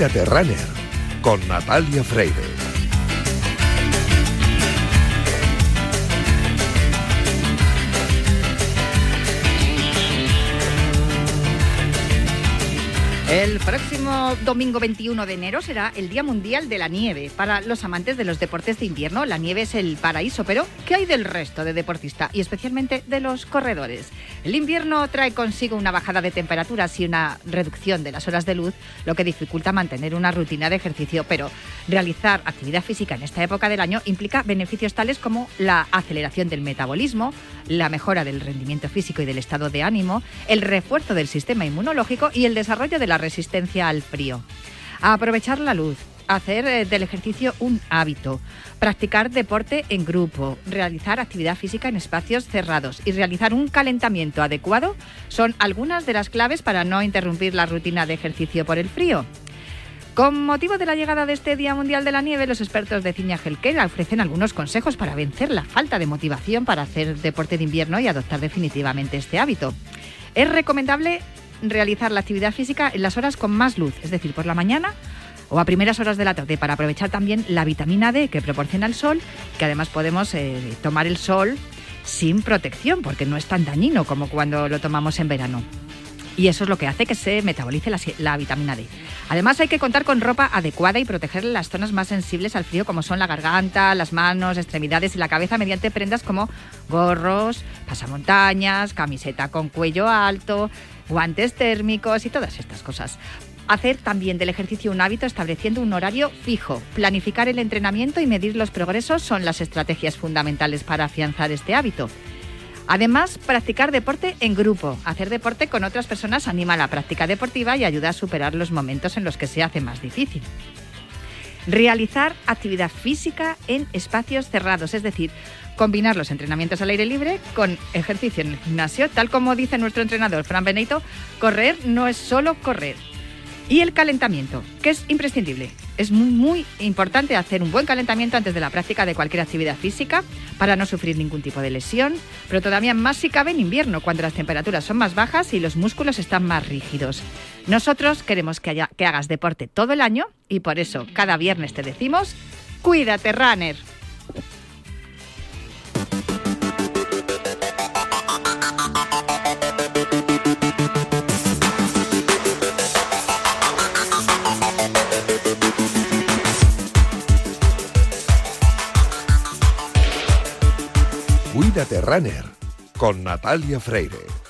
Cuídate Runner con Natalia Freire. El próximo domingo 21 de enero será el Día Mundial de la Nieve. Para los amantes de los deportes de invierno, la nieve es el paraíso, pero ¿qué hay del resto de deportistas y especialmente de los corredores? El invierno trae consigo una bajada de temperaturas y una reducción de las horas de luz, lo que dificulta mantener una rutina de ejercicio, pero realizar actividad física en esta época del año implica beneficios tales como la aceleración del metabolismo, la mejora del rendimiento físico y del estado de ánimo, el refuerzo del sistema inmunológico y el desarrollo de la resistencia al frío. aprovechar la luz, hacer eh, del ejercicio un hábito, practicar deporte en grupo, realizar actividad física en espacios cerrados y realizar un calentamiento adecuado son algunas de las claves para no interrumpir la rutina de ejercicio por el frío. Con motivo de la llegada de este Día Mundial de la Nieve, los expertos de Ciña Gelquera ofrecen algunos consejos para vencer la falta de motivación para hacer deporte de invierno y adoptar definitivamente este hábito. Es recomendable realizar la actividad física en las horas con más luz, es decir, por la mañana o a primeras horas de la tarde para aprovechar también la vitamina D que proporciona el sol, que además podemos eh, tomar el sol sin protección porque no es tan dañino como cuando lo tomamos en verano. Y eso es lo que hace que se metabolice la, la, vitamina D. Además hay que contar con ropa adecuada y proteger las zonas más sensibles al frío como son la garganta, las manos, extremidades y la cabeza mediante prendas como gorros, pasamontañas, camiseta con cuello alto, guantes térmicos y todas estas cosas. Hacer también del ejercicio un hábito estableciendo un horario fijo. Planificar el entrenamiento y medir los progresos son las estrategias fundamentales para afianzar este hábito. Además, practicar deporte en grupo. Hacer deporte con otras personas anima la práctica deportiva y ayuda a superar los momentos en los que se hace más difícil. Realizar actividad física en espacios cerrados, es decir, combinar los entrenamientos al aire libre con ejercicio en el gimnasio. Tal como dice nuestro entrenador Fran Benito, correr no es solo correr. Y el calentamiento, que es imprescindible. Es muy, muy, importante hacer un buen calentamiento antes de la práctica de cualquier actividad física para no sufrir ningún tipo de lesión, pero todavía más si cabe en invierno, cuando las temperaturas son más bajas y los músculos están más rígidos. Nosotros queremos que, hagas deporte todo el año y por eso cada viernes te decimos, cuídate, runner. Cuídate Runner con Natalia Freire.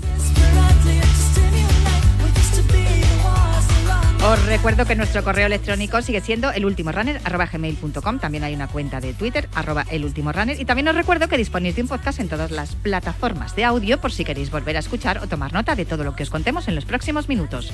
Os recuerdo que nuestro correo electrónico sigue siendo elultimorunner.gmail.com. También hay una cuenta de Twitter, arroba. Y también os recuerdo que disponéis de un podcast en todas las plataformas de audio por si queréis volver a escuchar o tomar nota de todo lo que os contemos en los próximos minutos.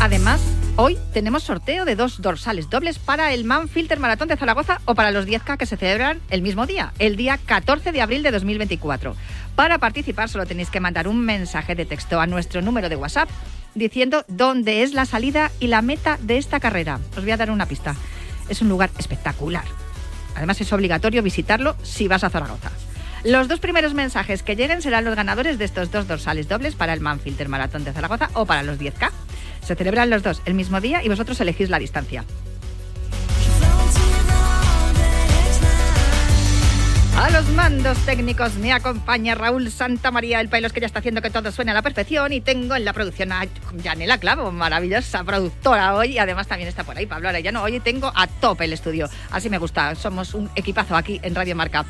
Además, Hoy tenemos sorteo de dos dorsales dobles para el Man Filter Maratón de Zaragoza o para los 10K que se celebran el mismo día, el día 14 de abril de 2024. Para participar solo tenéis que mandar un mensaje de texto a nuestro número de WhatsApp diciendo dónde es la salida y la meta de esta carrera. Os voy a dar una pista. Es un lugar espectacular. Además es obligatorio visitarlo si vas a Zaragoza. Los dos primeros mensajes que lleguen serán los ganadores de estos dos dorsales dobles para el Manfilter Maratón de Zaragoza o para los 10K. Se celebran los dos el mismo día y vosotros elegís la distancia. A los mandos técnicos me acompaña Raúl Santa María, el pailos que ya está haciendo que todo suene a la perfección. Y tengo en la producción a Janela Clavo, maravillosa productora hoy. Y además también está por ahí Pablo Arellano. Hoy tengo a tope el estudio. Así me gusta. Somos un equipazo aquí en Radio Marca.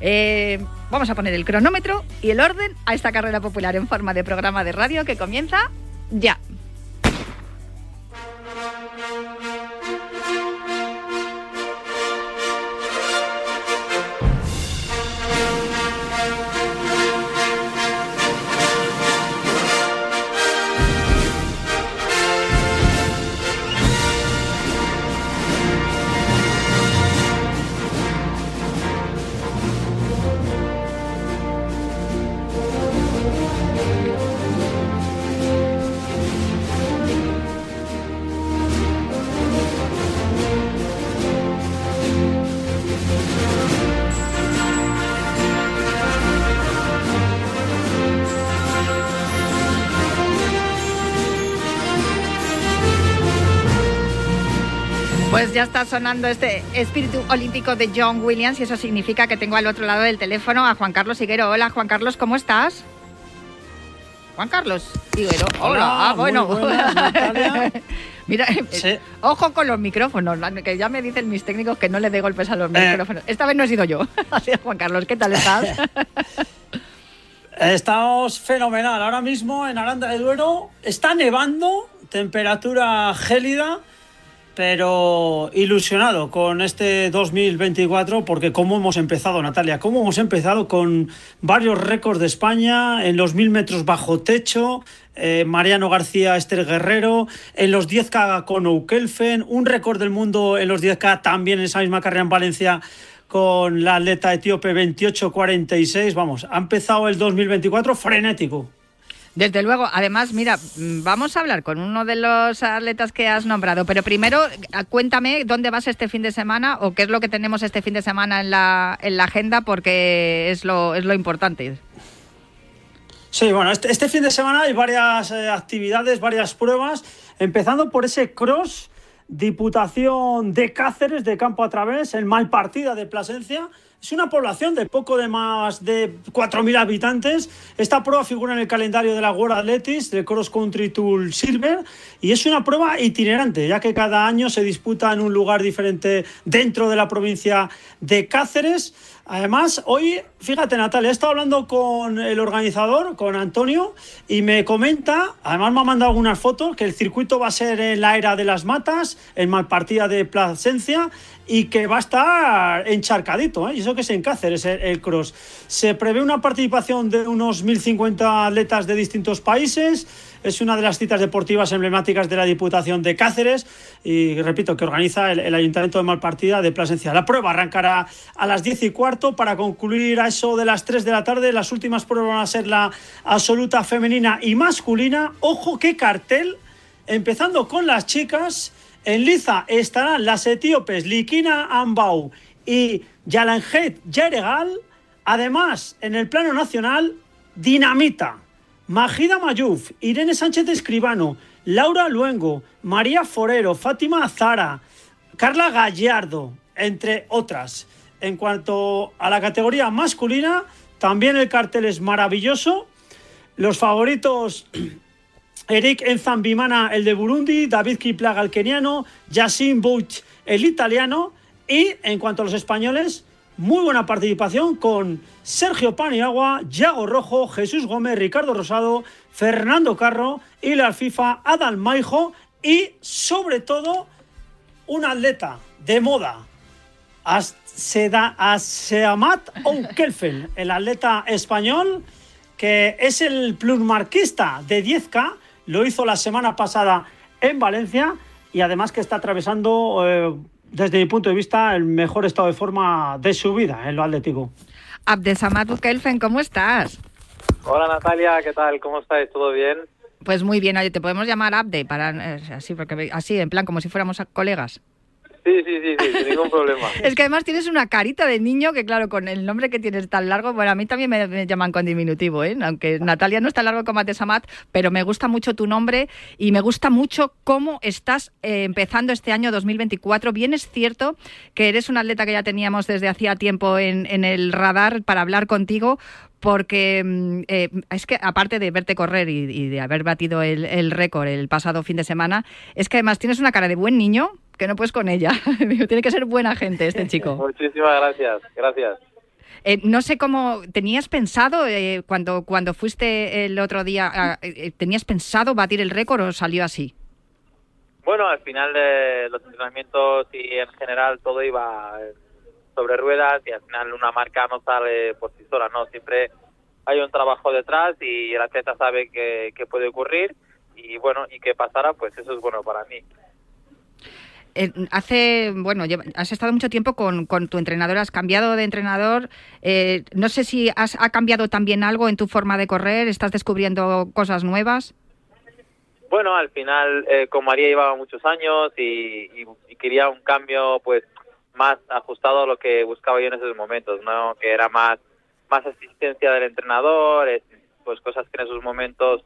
Eh, vamos a poner el cronómetro y el orden a esta carrera popular en forma de programa de radio que comienza ya. Pues ya está sonando este espíritu olímpico de John Williams y eso significa que tengo al otro lado del teléfono a Juan Carlos Higuero. Hola, Juan Carlos, ¿cómo estás? Juan Carlos Higuero. Hola, ah, bueno. Mira, eh, ojo con los micrófonos, que ya me dicen mis técnicos que no le dé golpes a los eh. micrófonos. Esta vez no he sido yo. Así es, Juan Carlos, ¿qué tal estás? Estamos fenomenal. Ahora mismo en Aranda de Duero está nevando, temperatura gélida pero ilusionado con este 2024 porque cómo hemos empezado, Natalia, cómo hemos empezado con varios récords de España en los mil metros bajo techo, eh, Mariano García, Esther Guerrero, en los 10K con Oukelfen, un récord del mundo en los 10K también en esa misma carrera en Valencia con la atleta etíope 28-46. Vamos, ha empezado el 2024 frenético. Desde luego, además, mira, mm, vamos a hablar con uno de los atletas que has nombrado, pero primero cuéntame dónde vas este fin de semana o qué es lo que tenemos este fin de semana en la, en la agenda, porque es lo, es lo importante. Sí, bueno, este, este fin de semana hay varias eh, actividades, varias pruebas, empezando por ese cross Diputación de Cáceres de Campo a Través, el Malpartida de Plasencia, es una población de poco de más de 4.000 habitantes. Esta prueba figura en el calendario de la World Athletics, del Cross Country Tour Silver, y es una prueba itinerante, ya que cada año se disputa en un lugar diferente dentro de la provincia de Cáceres. Además, hoy, fíjate Natalia, he estado hablando con el organizador, con Antonio, y me comenta, además me ha mandado algunas fotos, que el circuito va a ser en la era de las matas, en Malpartida de Plasencia, y que va a estar encharcadito, ¿eh? y eso que es en Cáceres el, el, cross. Se prevé una participación de unos 1.050 atletas de distintos países, es una de las citas deportivas emblemáticas de la Diputación de Cáceres y repito que organiza el, Ayuntamiento de Malpartida de Plasencia. La prueba arrancará a las 10 y cuarto para concluir a eso de las 3 de la tarde. Las últimas pruebas van a ser la absoluta femenina y masculina. Ojo qué cartel, empezando con las chicas. En liza estarán las etíopes Likina Ambau y Yalanjet Yeregal. Además, en el plano nacional, Dinamita. Magida Mayuf, Irene Sánchez Escribano, Laura Luengo, María Forero, Fátima Azara, Carla Gallardo, entre otras. En cuanto a la categoría masculina, también el cartel es maravilloso. Los favoritos, Eric Enzambimana, el de Burundi, David Kiplaga, el keniano, Yassin Butch, el italiano. Y en cuanto a los españoles, muy buena participación con Sergio Paniagua, Yago Rojo, Jesús Gómez, Ricardo Rosado, Fernando Carro y la FIFA Adal Maijo y sobre todo un atleta de moda, Aseamat Onkelfen, el atleta español que es el plusmarquista de 10K, lo hizo la semana pasada en Valencia y además que está atravesando... Eh, desde mi punto de vista, el mejor estado de forma de su vida en lo atlético. Abdesamad Kelfen, ¿cómo estás? Hola Natalia, ¿qué tal? ¿Cómo estáis? ¿Todo bien? Pues muy bien, oye, te podemos llamar Abde, para, eh, así, porque, así, en plan, como si fuéramos colegas. Sí, sí, sí, sí, sin ningún problema. es que además tienes una carita de niño que, claro, con el nombre que tienes tan largo, bueno, a mí también me, llaman con diminutivo, ¿eh? Aunque Natalia no está largo como Atesamat, pero me gusta mucho tu nombre y me gusta mucho cómo estás eh, empezando este año 2024. Bien es cierto que eres un atleta que ya teníamos desde hacía tiempo en el radar para hablar contigo, porque mm, eh, es que aparte de verte correr y, de haber batido el, el récord el pasado fin de semana, es que además tienes una cara de buen niño, que no puedes con ella. Tiene que ser buena gente este chico. Muchísimas gracias, gracias. Eh, no sé cómo tenías pensado eh, cuando cuando fuiste el otro día, ah, eh, tenías pensado batir el récord o salió así. Bueno, al final de los entrenamientos y en general todo iba sobre ruedas y al final una marca no sale por sí sola, no siempre hay un trabajo detrás y el atleta sabe que, que puede ocurrir y bueno y que pasara pues eso es bueno para mí hace, bueno, has estado mucho tiempo con, tu entrenador, has cambiado de entrenador. Eh, no sé si has, ha cambiado también algo en tu forma de correr, estás descubriendo cosas nuevas. Bueno, al final, eh, con María llevaba muchos años y, quería un cambio, pues, más ajustado a lo que buscaba yo en esos momentos, ¿no? Que era más, más asistencia del entrenador, pues cosas que en esos momentos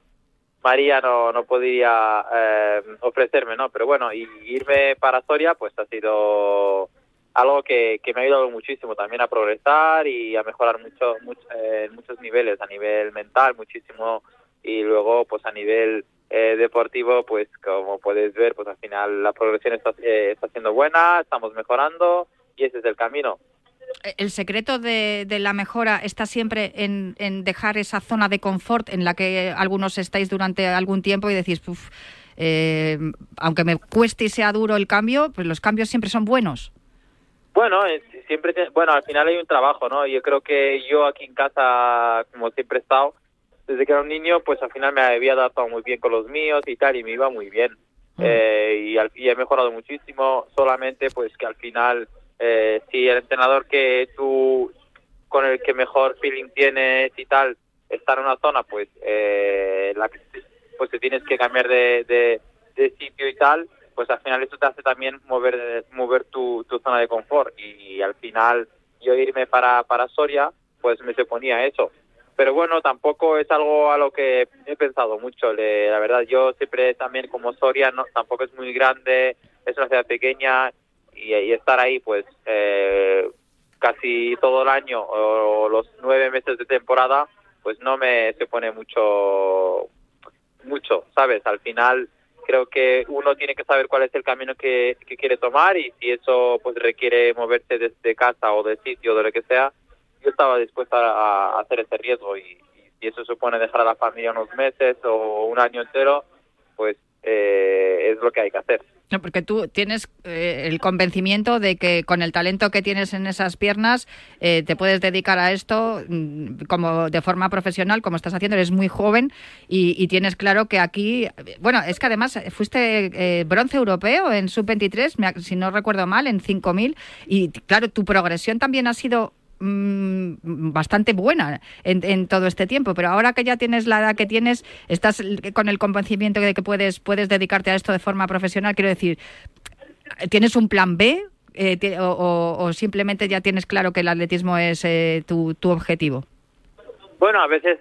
María no, no podía eh, ofrecerme, ¿no? Pero bueno, y irme para Soria, pues ha sido algo que, que me ha ayudado muchísimo también a progresar y a mejorar mucho, mucho eh, en muchos niveles, a nivel mental muchísimo y luego pues a nivel eh, deportivo, pues como puedes ver, pues al final la progresión está, eh, está siendo buena, estamos mejorando y ese es el camino. El secreto de, de la mejora está siempre en, en, dejar esa zona de confort en la que algunos estáis durante algún tiempo y decís, Puf, eh, aunque me cueste y sea duro el cambio, pues los cambios siempre son buenos. Bueno, eh, siempre, bueno, al final hay un trabajo, ¿no? Yo creo que yo aquí en casa, como siempre he estado, desde que era un niño, pues al final me había adaptado muy bien con los míos y tal, y me iba muy bien. Mm. Eh, y, al, y he mejorado muchísimo, solamente pues que al final, eh, si el entrenador que tú, con el que mejor feeling tienes y tal, está en una zona, pues, eh, la, pues te tienes que cambiar de, de, de sitio y tal, pues al final eso te hace también mover mover tu, tu zona de confort y, y, al final yo irme para, para Soria pues me se ponía eso pero bueno tampoco es algo a lo que he pensado mucho. Le, la verdad yo siempre también como Soria no tampoco es muy grande es una ciudad pequeña y, estar ahí pues eh, casi todo el año o los nueve meses de temporada pues no me se pone mucho mucho sabes al final creo que uno tiene que saber cuál es el camino que, quiere tomar y si eso pues requiere moverse desde casa o de sitio de lo que sea, yo estaba dispuesta a, hacer ese riesgo y, y, si eso supone dejar a la familia unos meses o un año entero, pues eh, es lo que hay que hacer. No, porque tú tienes eh, el convencimiento de que con el talento que tienes en esas piernas eh, te puedes dedicar a esto mm, como de forma profesional, como estás haciendo, eres muy joven y, y tienes claro que aquí, bueno, es que además fuiste eh, bronce europeo en sub-23, si no recuerdo mal, en 5000 y claro, tu progresión también ha sido mmm, bastante buena en, en, todo este tiempo, pero ahora que ya tienes la edad que tienes, estás con el convencimiento de que puedes, puedes dedicarte a esto de forma profesional, quiero decir, ¿tienes un plan B? Eh, o, simplemente ya tienes claro que el atletismo es eh, tu, tu, objetivo? Bueno, a veces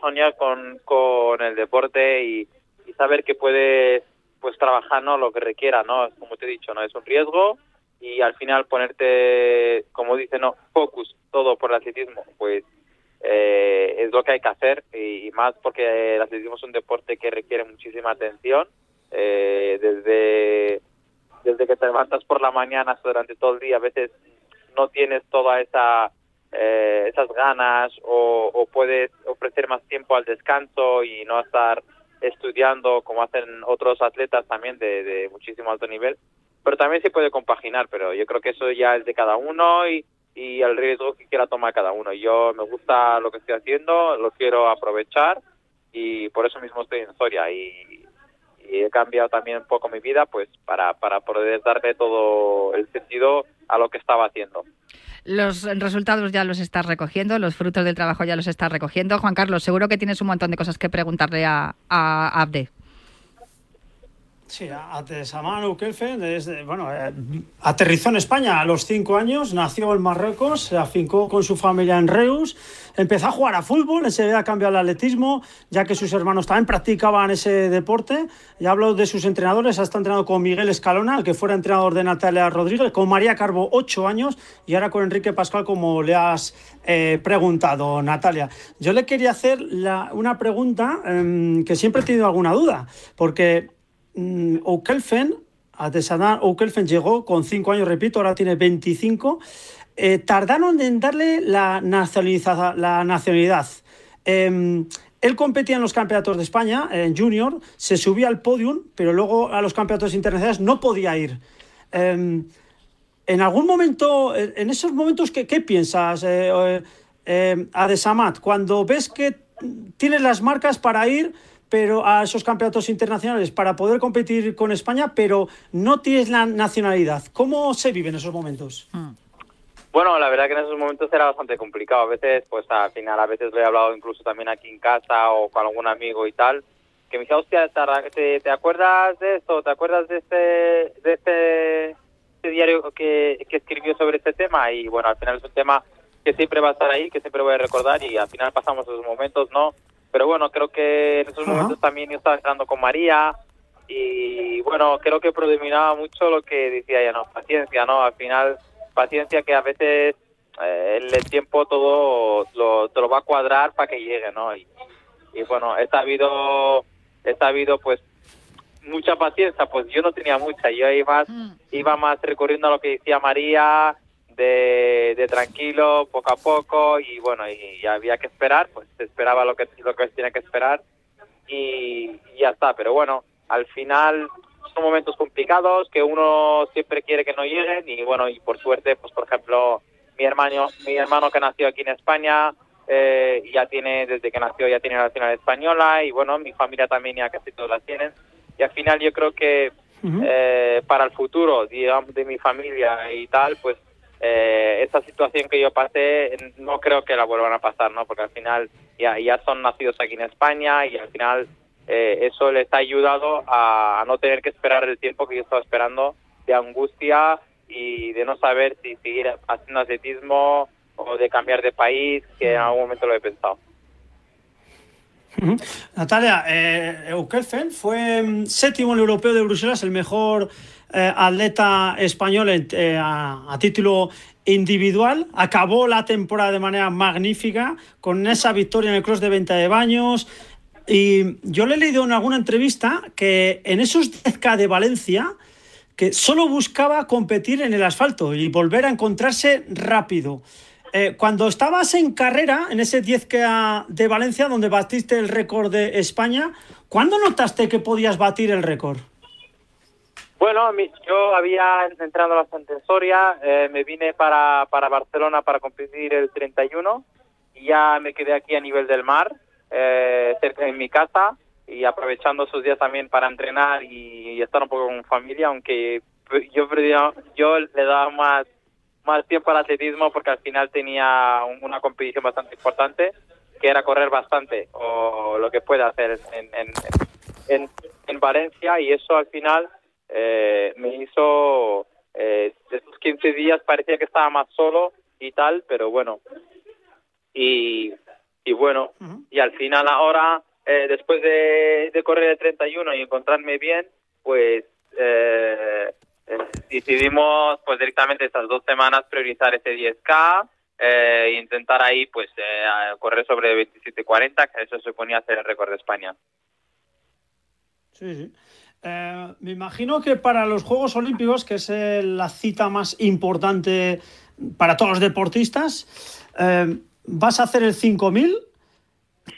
soñar con, con el deporte y, y, saber que puedes pues trabajar no lo que requiera, ¿no? Como te he dicho, no es un riesgo, y al final ponerte, como dice, no, focus todo por el atletismo, pues eh, es lo que hay que hacer y, y, más porque el atletismo es un deporte que requiere muchísima atención eh, desde desde que te levantas por la mañana durante todo el día a veces no tienes toda esa eh, esas ganas o, o puedes ofrecer más tiempo al descanso y no estar estudiando como hacen otros atletas también de, de muchísimo alto nivel pero también se puede compaginar, pero yo creo que eso ya es de cada uno y, y el riesgo que quiera tomar cada uno. Yo me gusta lo que estoy haciendo, lo quiero aprovechar y por eso mismo estoy en Soria y, y he cambiado también un poco mi vida pues para, para poder darle todo el sentido a lo que estaba haciendo. Los resultados ya los estás recogiendo, los frutos del trabajo ya los estás recogiendo. Juan Carlos, seguro que tienes un montón de cosas que preguntarle a, a Abde. Sí, Atesaman Kelfen desde, bueno, eh, aterrizó en España a los cinco años, nació en Marruecos, se afincó con su familia en Reus, empezó a jugar a fútbol, enseguida cambió al atletismo, ya que sus hermanos también practicaban ese deporte. Y hablo de sus entrenadores, ha estado entrenado con Miguel Escalona, que fuera entrenador de Natalia Rodríguez, con María Carbo, ocho años, y ahora con Enrique Pascual, como le has eh, preguntado, Natalia. Yo le quería hacer una pregunta eh, que siempre he tenido alguna duda, porque O'Kelfen, Artesanal O'Kelfen llegó con 5 años, repito, ahora tiene 25. Eh, tardaron en darle la, la nacionalidad. Eh, él competía en los campeonatos de España, en junior, se subía al podium, pero luego a los campeonatos internacionales no podía ir. Eh, en algún momento, en esos momentos, ¿qué, qué piensas, eh, eh, Adesamat? Cuando ves que tienes las marcas para ir pero a esos campeonatos internacionales para poder competir con España, pero no tienes la nacionalidad. ¿Cómo se vive en esos momentos? Mm. Bueno, la verdad que en esos momentos era bastante complicado. A veces, pues al final, a veces lo he hablado incluso también aquí en casa o con algún amigo y tal, que me dice, hostia, ¿te, te acuerdas de esto? ¿Te acuerdas de este, de este, este diario que, que escribió sobre este tema? Y bueno, al final es un tema que siempre va a estar ahí, que siempre voy a recordar y al final pasamos esos momentos, ¿no? Pero bueno, creo que en esos momentos también yo estaba entrenando con María y bueno, creo que predominaba mucho lo que decía ella, no, paciencia, ¿no? Al final, paciencia que a veces eh, el, tiempo todo lo, te lo va a cuadrar para que llegue, ¿no? Y, y bueno, he sabido, he sabido pues mucha paciencia, pues yo no tenía mucha, yo iba, iba más recurriendo a lo que decía María, de, de tranquilo, poco a poco, y bueno, y, y había que esperar, pues se esperaba lo que, lo que se tenía que esperar, y, y ya está, pero bueno, al final son momentos complicados que uno siempre quiere que no lleguen, y bueno, y por suerte, pues por ejemplo, mi hermano, mi hermano que nació aquí en España, eh, ya tiene, desde que nació ya tiene la nacional española, y bueno, mi familia también ya casi todos la tienen, y al final yo creo que Ujú. eh, para el futuro, digamos, de mi familia y tal, pues eh, esa situación que yo pasé no creo que la vuelvan a pasar, ¿no? Porque al final ya, ya son nacidos aquí en España y al final eh, eso les ha ayudado a, a no tener que esperar el tiempo que yo estaba esperando de angustia y de no saber si seguir haciendo atletismo o de cambiar de país, que en algún momento lo he pensado. Natalia, eh, Eukelfen fue mm, séptimo en el europeo de Bruselas, el mejor eh, atleta español eh, a, título individual. Acabó la temporada de manera magnífica con esa victoria en el cross de venta de baños. Y yo le he leído en alguna entrevista que en esos 10K de Valencia, que solo buscaba competir en el asfalto y volver a encontrarse rápido. Eh, cuando estabas en carrera, en ese 10K de Valencia, donde batiste el récord de España, ¿cuándo notaste que podías batir el récord? Bueno, yo había entrado bastante en Soria, eh, me vine para, para Barcelona para competir el 31 y ya me quedé aquí a nivel del mar, eh, cerca de mi casa y aprovechando esos días también para entrenar y, estar un poco con familia, aunque yo, yo, le daba más, más tiempo al atletismo porque al final tenía un- una competición bastante importante que era correr bastante o lo que pueda hacer en, en, en, en Valencia y eso al final eh, me hizo eh, de esos 15 días parecía que estaba más solo y tal, pero bueno. Y, y bueno, y al final ahora, eh, después de, de correr el 31 y encontrarme bien, pues eh, eh, decidimos pues directamente estas dos semanas priorizar ese 10K eh, e intentar ahí pues eh, a correr sobre 27.40, que eso suponía hacer el récord de España. Sí, sí. Eh, me imagino que para los Juegos Olímpicos, que es eh, la cita más importante para todos los deportistas, eh, vas a hacer el 5000,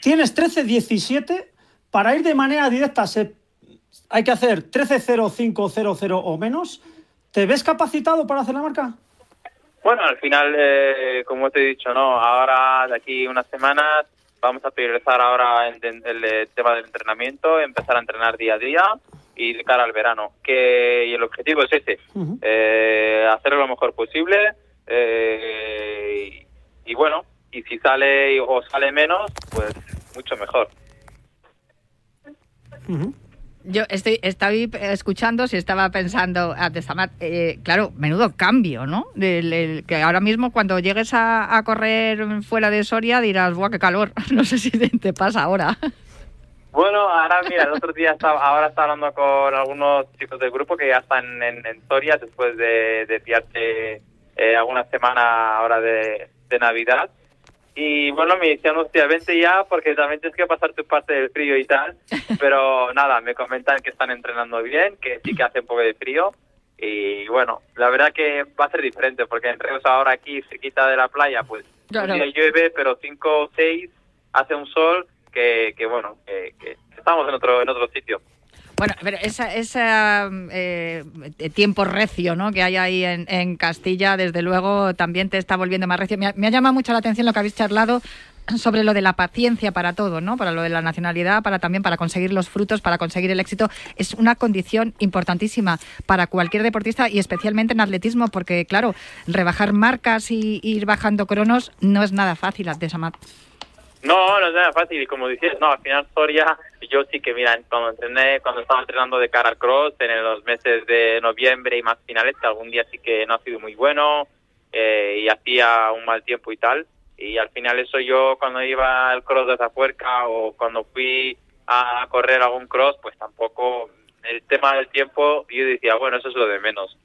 tienes 13-17, para ir de manera directa se- hay que hacer 13-0500 o menos. ¿Te ves capacitado para hacer la marca? Bueno, al final, como te he dicho, no. Ahora, de aquí unas semanas, vamos a priorizar ahora el, el, el tema del entrenamiento, empezar a entrenar día a día y de cara al verano. Que y el objetivo es ese, Ujú. eh, hacerlo lo mejor posible eh, y, y bueno, y si sale o sale menos, pues mucho mejor. Yo estoy, estoy escuchando, si estaba pensando, ah, eh, claro, menudo cambio, ¿no? El- que ahora mismo cuando llegues a, a correr fuera de Soria dirás, ¡buah, qué calor! No sé si te, te pasa ahora. Bueno, ahora mira, el otro día estaba, ahora está hablando con algunos chicos del grupo que ya están en, en Soria después de, de pillarse eh, alguna semana ahora de, de Navidad. Y bueno, me decían, hostia, vente ya porque también tienes que pasar tu parte del frío y tal. Pero nada, me comentan que están entrenando bien, que sí que hace un poco de frío. Y bueno, la verdad que va a ser diferente porque en Reus ahora aquí, cerquita de la playa, pues Claro. un día llueve, pero 5 o 6 hace un sol que, que bueno, que, que estamos en otro, en otro sitio. Bueno, pero ese esa, eh, tiempo recio ¿no? que hay ahí en, en Castilla, desde luego también te está volviendo más recio. Me ha, llamado mucho la atención lo que habéis charlado sobre lo de la paciencia para todo, ¿no? Para lo de la nacionalidad, para también para conseguir los frutos, para conseguir el éxito, es una condición importantísima para cualquier deportista y especialmente en atletismo, porque claro, rebajar marcas y ir bajando cronos no es nada fácil de Samat. No, no es nada fácil y como dices, no, al final Soria, yo sí que mira, cuando entrené, cuando estaba entrenando de cara al cross en los meses de noviembre y más finales, algún día sí que no ha sido muy bueno eh, y hacía un mal tiempo y tal, y al final eso yo cuando iba al cross de Zapuerca o cuando fui a correr algún cross, pues tampoco el tema del tiempo, yo decía, bueno, eso es lo de menos.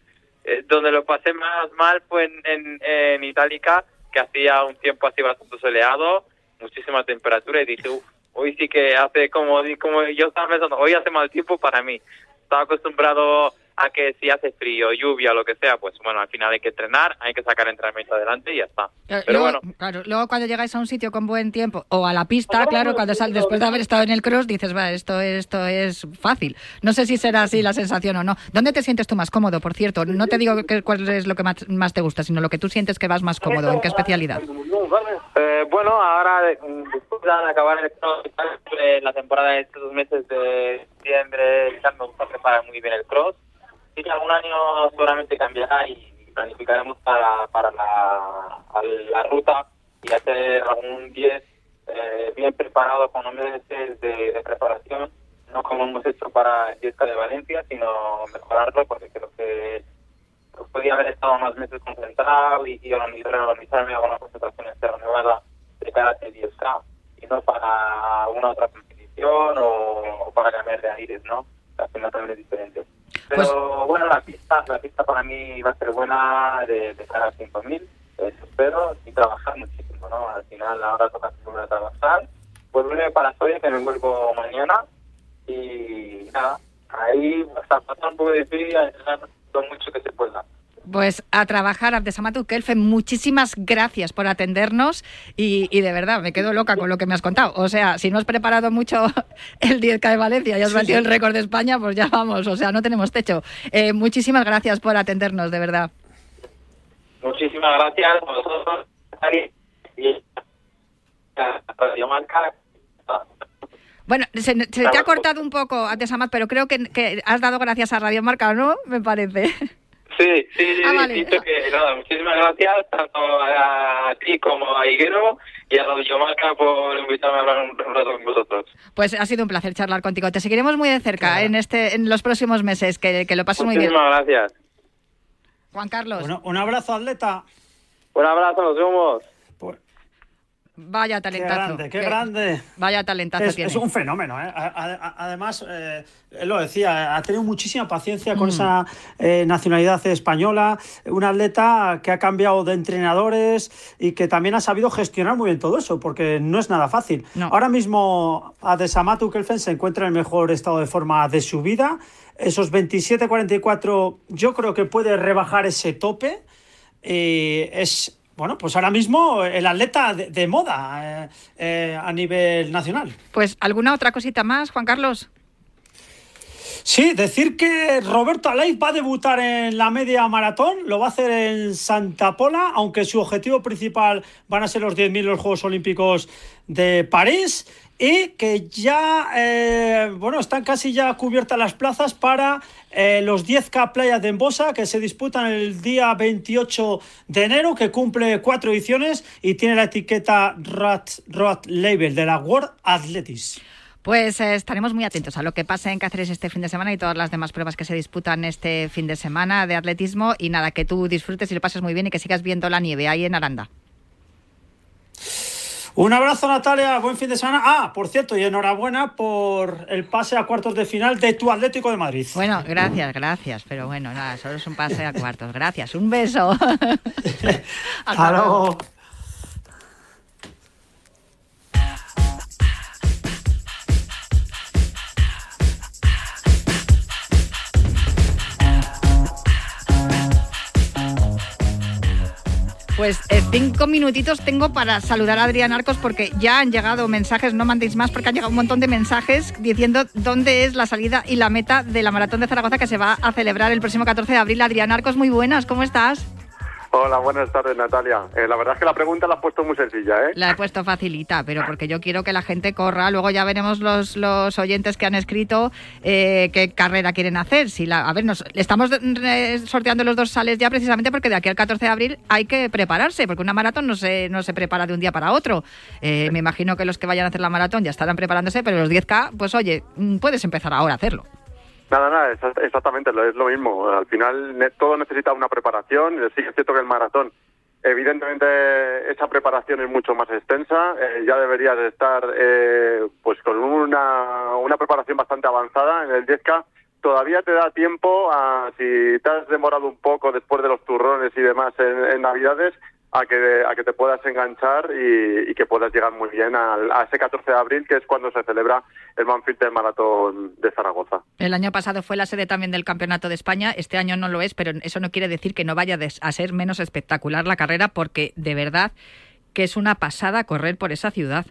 Eh, donde lo pasé más mal fue en, en, en Itálica, que hacía un tiempo así bastante soleado, muchísima temperatura y dije, hoy sí que hace como, como yo estaba pensando, hoy hace mal tiempo para mí. Estaba acostumbrado a que si hace frío, lluvia, lo que sea, pues bueno, al final hay que entrenar, hay que sacar entrenamiento adelante y ya está. Pero luego, bueno. Claro, luego cuando llegáis a un sitio con buen tiempo o a la pista, claro, cuando sal, después de haber estado en el cross dices, va, esto, esto es fácil. No sé si será así la sensación o no. ¿Dónde te sientes tú más cómodo, por cierto? No te digo que, cuál es lo que más, más, te gusta, sino lo que tú sientes que vas más cómodo. ¿En qué especialidad? Eh, bueno, ahora después de acabar el cross, la temporada de estos dos meses de diciembre, me gusta preparar muy bien el cross sí algún año seguramente cambiará y planificaremos para, para la, la ruta y hacer algún 10 eh, bien preparado con meses de, de, preparación, no como hemos hecho para 10 de Valencia, sino mejorarlo porque creo que podía haber estado más meses concentrado y, y organizar, organizarme alguna concentración renovada de cara a 10K y no para una otra competición o, o para cambiar de aires, ¿no? Al final también es diferente. Pero pues... bueno, la pista, la pista para mí va a ser buena de, de cara a 5.000, eso espero, y trabajar muchísimo, ¿no? Al final ahora toca volver a trabajar, vuelve para Soria, que me vuelvo mañana, y nada, ahí hasta pasar un poco de a entrenar lo mucho que se pueda. Pues a trabajar, Abdesamatu Kelfe, muchísimas gracias por atendernos y, y, de verdad me quedo loca con lo que me has contado. O sea, si no has preparado mucho el 10K de Valencia y has sí, batido sí. el récord de España, pues ya vamos, o sea, no tenemos techo. Eh, muchísimas gracias por atendernos, de verdad. Muchísimas gracias a vosotros. Bueno, se, se te ha cortado un poco, Abdesamat, pero creo que, que has dado gracias a Radio Marca, ¿no? Me parece. Sí, sí, sí, ah, vale. dicho que nada, muchísimas gracias tanto a ti como a Higuero y a Radio Marca por invitarme a hablar un, rato con vosotros. Pues ha sido un placer charlar contigo. Te seguiremos muy de cerca claro. en este en los próximos meses, que, que lo pases muy bien. Muchísimas gracias. Juan Carlos. Bueno, un abrazo, atleta. Un abrazo, nos vemos. Vaya talentazo. Qué grande, qué, grande. Vaya talentazo es, tiene. Es un fenómeno, ¿eh? Además, eh, él lo decía, ha tenido muchísima paciencia con mm. esa eh, nacionalidad española, un atleta que ha cambiado de entrenadores y que también ha sabido gestionar muy bien todo eso, porque no es nada fácil. No. Ahora mismo Adesamatu Kelfen se encuentra en el mejor estado de forma de su vida. Esos 27-44 yo creo que puede rebajar ese tope. Es bueno, pues ahora mismo el atleta de, de moda eh, eh, a nivel nacional. Pues alguna otra cosita más, Juan Carlos. Sí, decir que Roberto Aleix va a debutar en la media maratón, lo va a hacer en Santa Pola, aunque su objetivo principal van a ser los 10.000 los Juegos Olímpicos de París y que ya, eh, bueno, están casi ya cubiertas las plazas para eh, los 10K Playas de Embosa que se disputan el día 28 de enero, que cumple cuatro ediciones y tiene la etiqueta Rat, Rat Label de la World Athletics. Pues eh, estaremos muy atentos a lo que pase en Cáceres este fin de semana y todas las demás pruebas que se disputan este fin de semana de atletismo. Y nada, que tú disfrutes y lo pases muy bien y que sigas viendo la nieve ahí en Aranda. Un abrazo, Natalia. Buen fin de semana. Ah, por cierto, y enhorabuena por el pase a cuartos de final de tu Atlético de Madrid. Bueno, gracias, gracias. Pero bueno, nada, solo es un pase a cuartos. Gracias. Un beso. Hasta luego. Pues eh, cinco minutitos tengo para saludar a Adrián Arcos porque ya han llegado mensajes, no mandéis más porque han llegado un montón de mensajes diciendo dónde es la salida y la meta de la Maratón de Zaragoza que se va a celebrar el próximo 14 de abril. Adrián Arcos, muy buenas, ¿cómo estás? Hola, buenas tardes, Natalia. Eh, la verdad es que la pregunta la has puesto muy sencilla, ¿eh? La he puesto facilita, pero porque yo quiero que la gente corra. Luego ya veremos los, los oyentes que han escrito eh, qué carrera quieren hacer. Si la, a ver, nos estamos sorteando los dos sales ya precisamente porque de aquí al 14 de abril hay que prepararse, porque una maratón no se, no se prepara de un día para otro. Eh, me imagino que los que vayan a hacer la maratón ya estarán preparándose, pero los 10K, pues oye, mm, puedes empezar ahora a hacerlo. Nada, nada, exactamente, es lo mismo. Al final todo necesita una preparación. Sí es cierto que el maratón Evidentemente esa preparación es mucho más extensa, eh, ya deberías estar eh, pues con una, una preparación bastante avanzada en el 10K. Todavía te da tiempo si te has demorado un poco después de los turrones y demás en, en Navidades, a que, a que te puedas enganchar y, y que puedas llegar muy bien al- a, ese 14 de abril, que es cuando se celebra el Manfield del Maratón de Zaragoza. El año pasado fue la sede también del Campeonato de España, este año no lo es, pero eso no quiere decir que no vaya a ser menos espectacular la carrera, porque de verdad que es una pasada correr por esa ciudad.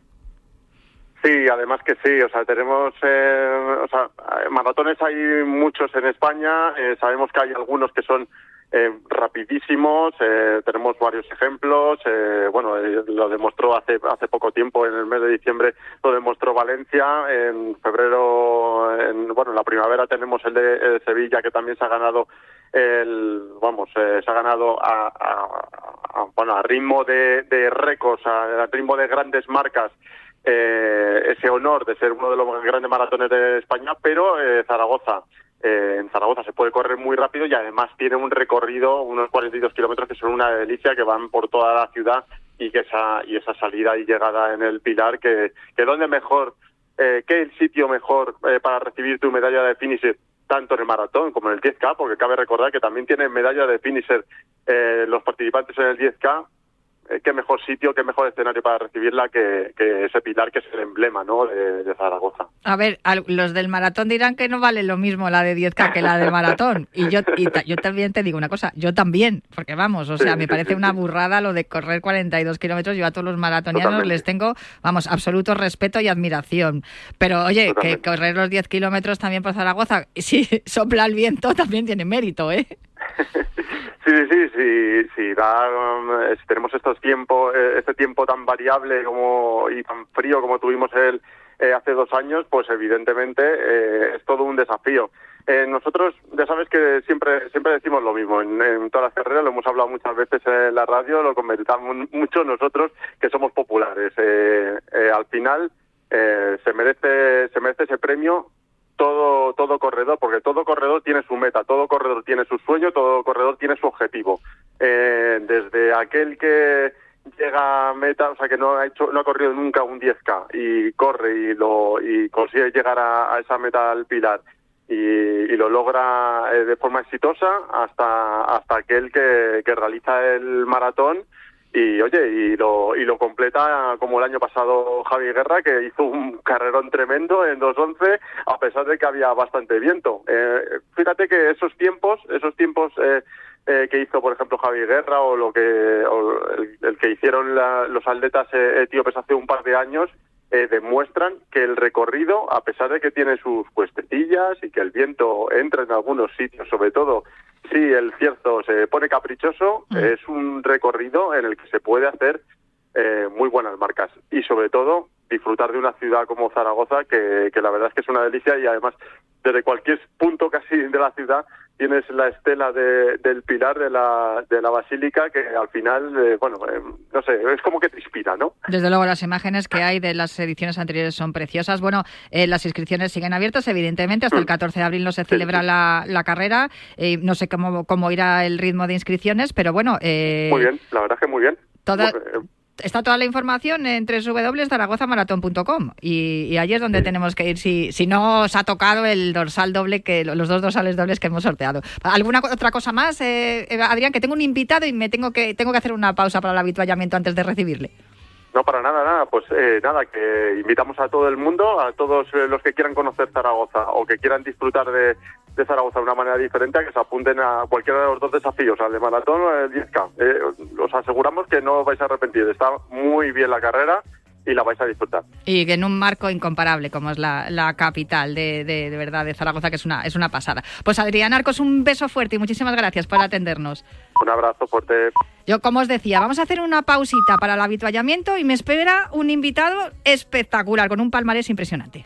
Sí, además que sí, o sea, tenemos, eh, o sea, eh, maratones hay muchos en España, eh, sabemos que hay algunos que son eh, rapidísimos, eh, tenemos varios ejemplos, eh, bueno, eh, lo demostró hace hace poco tiempo, en el mes de diciembre lo demostró Valencia, en febrero, en, bueno, en la primavera tenemos el de, Sevilla que también se ha ganado el, vamos, eh, se ha ganado a, bueno, a ritmo de, récords, a ritmo de grandes marcas, eh, ese honor de ser uno de los grandes maratones de España, pero eh, Zaragoza, eh, en Zaragoza se puede correr muy rápido y además tiene un recorrido, unos 42 kilómetros que son una delicia, que van por toda la ciudad y que esa y esa salida y llegada en el Pilar, que, que donde mejor, eh, que el sitio mejor eh, para recibir tu medalla de finisher tanto en el maratón como en el 10K, porque cabe recordar que también tienen medalla de finisher eh, los participantes en el 10K. Eh, qué mejor sitio, qué mejor escenario para recibirla que, que ese pilar que es el emblema ¿no? de, de Zaragoza. A ver, los del maratón dirán que no vale lo mismo la de 10K que la del maratón. Y yo, y ta- yo también te digo una cosa, yo también, porque vamos, o sea, Sí, me sí, parece sí, una burrada lo de correr 42 kilómetros. Yo a todos los maratonianos Totalmente. les tengo, vamos, absoluto respeto y admiración. Pero oye, que correr los 10 kilómetros también por Zaragoza, si sopla el viento, también tiene mérito, ¿eh? Sí, sí, sí, sí, da, um, eh, si tenemos estos tiempos, eh, este tiempo tan variable como y tan frío como tuvimos el, eh, hace dos años, pues evidentemente eh, es todo un desafío. Eh, nosotros, ya sabes que siempre siempre decimos lo mismo, en, todas las carreras lo hemos hablado muchas veces en la radio, lo comentamos mucho nosotros que somos populares. Eh, al final se merece se merece ese premio todo todo corredor, porque todo corredor tiene su meta, todo corredor tiene su sueño, todo corredor tiene su objetivo. Eh, desde aquel que llega a meta, o sea que no ha hecho, no ha corrido nunca un 10k y corre y lo y consigue llegar a, a esa meta al pilar y, y lo logra eh, de forma exitosa hasta hasta aquel que, que realiza el maratón y oye y lo y lo completa como el año pasado Javi Guerra que hizo un carrerón tremendo en 2.11 a pesar de que había bastante viento. Eh, fíjate que esos tiempos esos tiempos eh, eh, que hizo por ejemplo Javi Guerra o lo que o el, que hicieron los atletas eh, etíopes hace un par de años eh, demuestran que el recorrido, a pesar de que tiene sus cuestecillas y que el viento entra en algunos sitios, sobre todo si el cierzo se pone caprichoso, Mm. es un recorrido en el que se puede hacer eh, muy buenas marcas y sobre todo disfrutar de una ciudad como Zaragoza que, que la verdad es que es una delicia y además desde cualquier punto casi de la ciudad tienes la estela de- del pilar de la, de la basílica que al final, eh, bueno, eh, no sé, es como que te inspira, ¿no? Desde luego, las imágenes que hay de las ediciones anteriores son preciosas. Bueno, eh, las inscripciones siguen abiertas, evidentemente. Hasta el 14 de abril no se celebra la, la carrera. Eh, no sé cómo, cómo irá el ritmo de inscripciones, pero bueno. eh, Muy bien, la verdad es que muy bien. toda- Está toda la información en www.zaragozamaratón.com y, y allí es donde tenemos que ir si, si no os ha tocado el dorsal doble, que los dos dorsales dobles que hemos sorteado. ¿Alguna otra cosa más, eh, Adrián? Que tengo un invitado y me tengo que, tengo que hacer una pausa para el habituallamiento antes de recibirle. No, para nada, nada. Pues eh, nada, que invitamos a todo el mundo, a todos eh, los que quieran conocer Zaragoza o que quieran disfrutar de, de Zaragoza de una manera diferente, a que se apunten a cualquiera de los dos desafíos, al de maratón o al 10K. Eh, os aseguramos que no os vais a arrepentir. Está muy bien la carrera y la vais a disfrutar. Y que en un marco incomparable, como es la, la capital de, de, de verdad de Zaragoza, que es una, es una pasada. Pues Adrián Arcos, un beso fuerte y muchísimas gracias por atendernos. Un abrazo fuerte. Yo, como os decía, vamos a hacer una pausita para el habituallamiento y me espera un invitado espectacular, con un palmarés impresionante.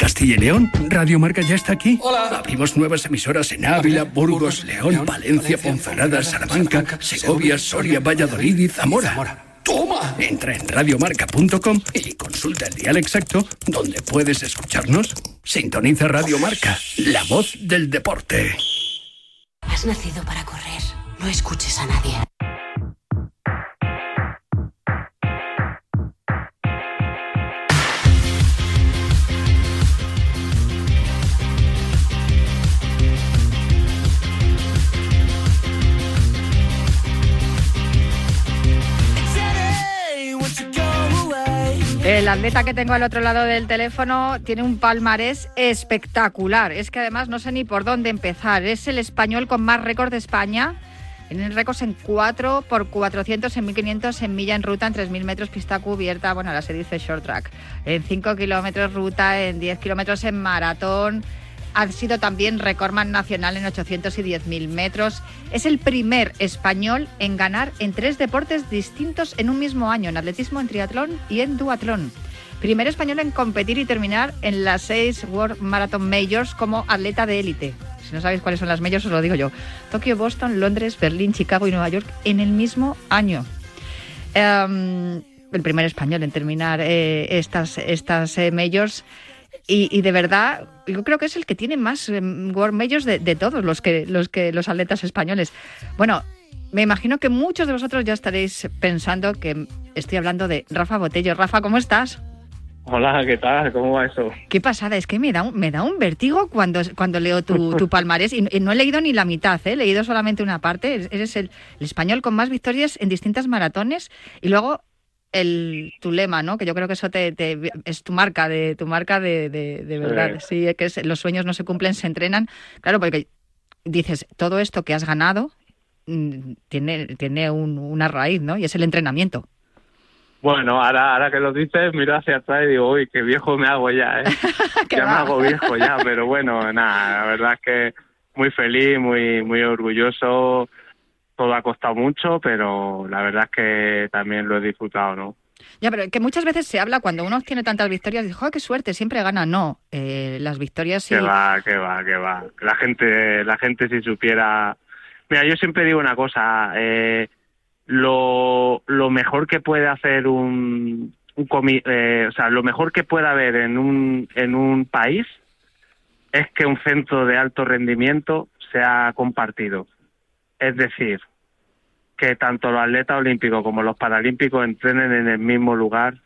Castilla y León, Radio Marca ya está aquí. Hola. Abrimos nuevas emisoras en Ávila, Burgos, León, Palencia, Ponferrada, Salamanca, Segovia, Soria, Valladolid y Zamora. ¡Toma! Entra en radiomarca.com y consulta el dial exacto donde puedes escucharnos. Sintoniza Radio Marca, la voz del deporte. Has nacido para correr. No escuches a nadie. El atleta que tengo al otro lado del teléfono tiene un palmarés espectacular. Es que además no sé ni por dónde empezar. Es el español con más récords de España. Tienen récords en 4 por 400, en 1500, en milla en ruta, en 3000 metros pista cubierta. Bueno, ahora se dice short track. En 5 kilómetros ruta, en 10 kilómetros en maratón. Ha sido también recordman nacional en 800 y 10.000 metros. Es el primer español en ganar en tres deportes distintos en un mismo año, en atletismo, en triatlón y en duatlón. Primer español en competir y terminar en las seis World Marathon Majors como atleta de élite. Si no sabéis cuáles son las majors, os lo digo yo. Tokio, Boston, Londres, Berlín, Chicago y Nueva York en el mismo año. Um, el primer español en terminar eh, estas, estas eh, majors. Y, y, de verdad, yo creo que es el que tiene más World Majors de, de, todos los que, los que los atletas españoles. Bueno, me imagino que muchos de vosotros ya estaréis pensando que estoy hablando de Rafa Botello. Rafa, ¿cómo estás? Hola, ¿qué tal? ¿Cómo va eso? Qué pasada, es que me da un, me da un vértigo cuando, cuando leo tu, tu palmarés y, y, no he leído ni la mitad, ¿eh? he leído solamente una parte. Eres el, el español con más victorias en distintas maratones y luego el tu lema, ¿no? Que yo creo que eso te, te es tu marca de tu marca de, de, de verdad. Sí. sí, que es, los sueños no se cumplen, se entrenan. Claro, porque dices todo esto que has ganado mm, tiene tiene un, una raíz, ¿no? Y es el entrenamiento. Bueno, ahora, ahora que lo dices, miro hacia atrás y digo, uy, qué viejo me hago ya, ¿eh? ya va? me hago viejo ya, pero bueno, nada, la verdad es que muy feliz, muy, muy orgulloso. Todo ha costado mucho, pero la verdad es que también lo he disfrutado, ¿no? Ya, pero que muchas veces se habla cuando uno tiene tantas victorias, dice, ¡oh, qué suerte! Siempre gana. No, eh, las victorias sí. Que va, que va, que va. La gente, la gente si supiera. Mira, yo siempre digo una cosa. Eh, lo, lo mejor que puede hacer un, un comi eh, o sea, lo mejor que puede haber en un, en un país es que un centro de alto rendimiento sea compartido. Es decir, que tanto los atletas olímpicos como los paralímpicos entrenen en el mismo lugar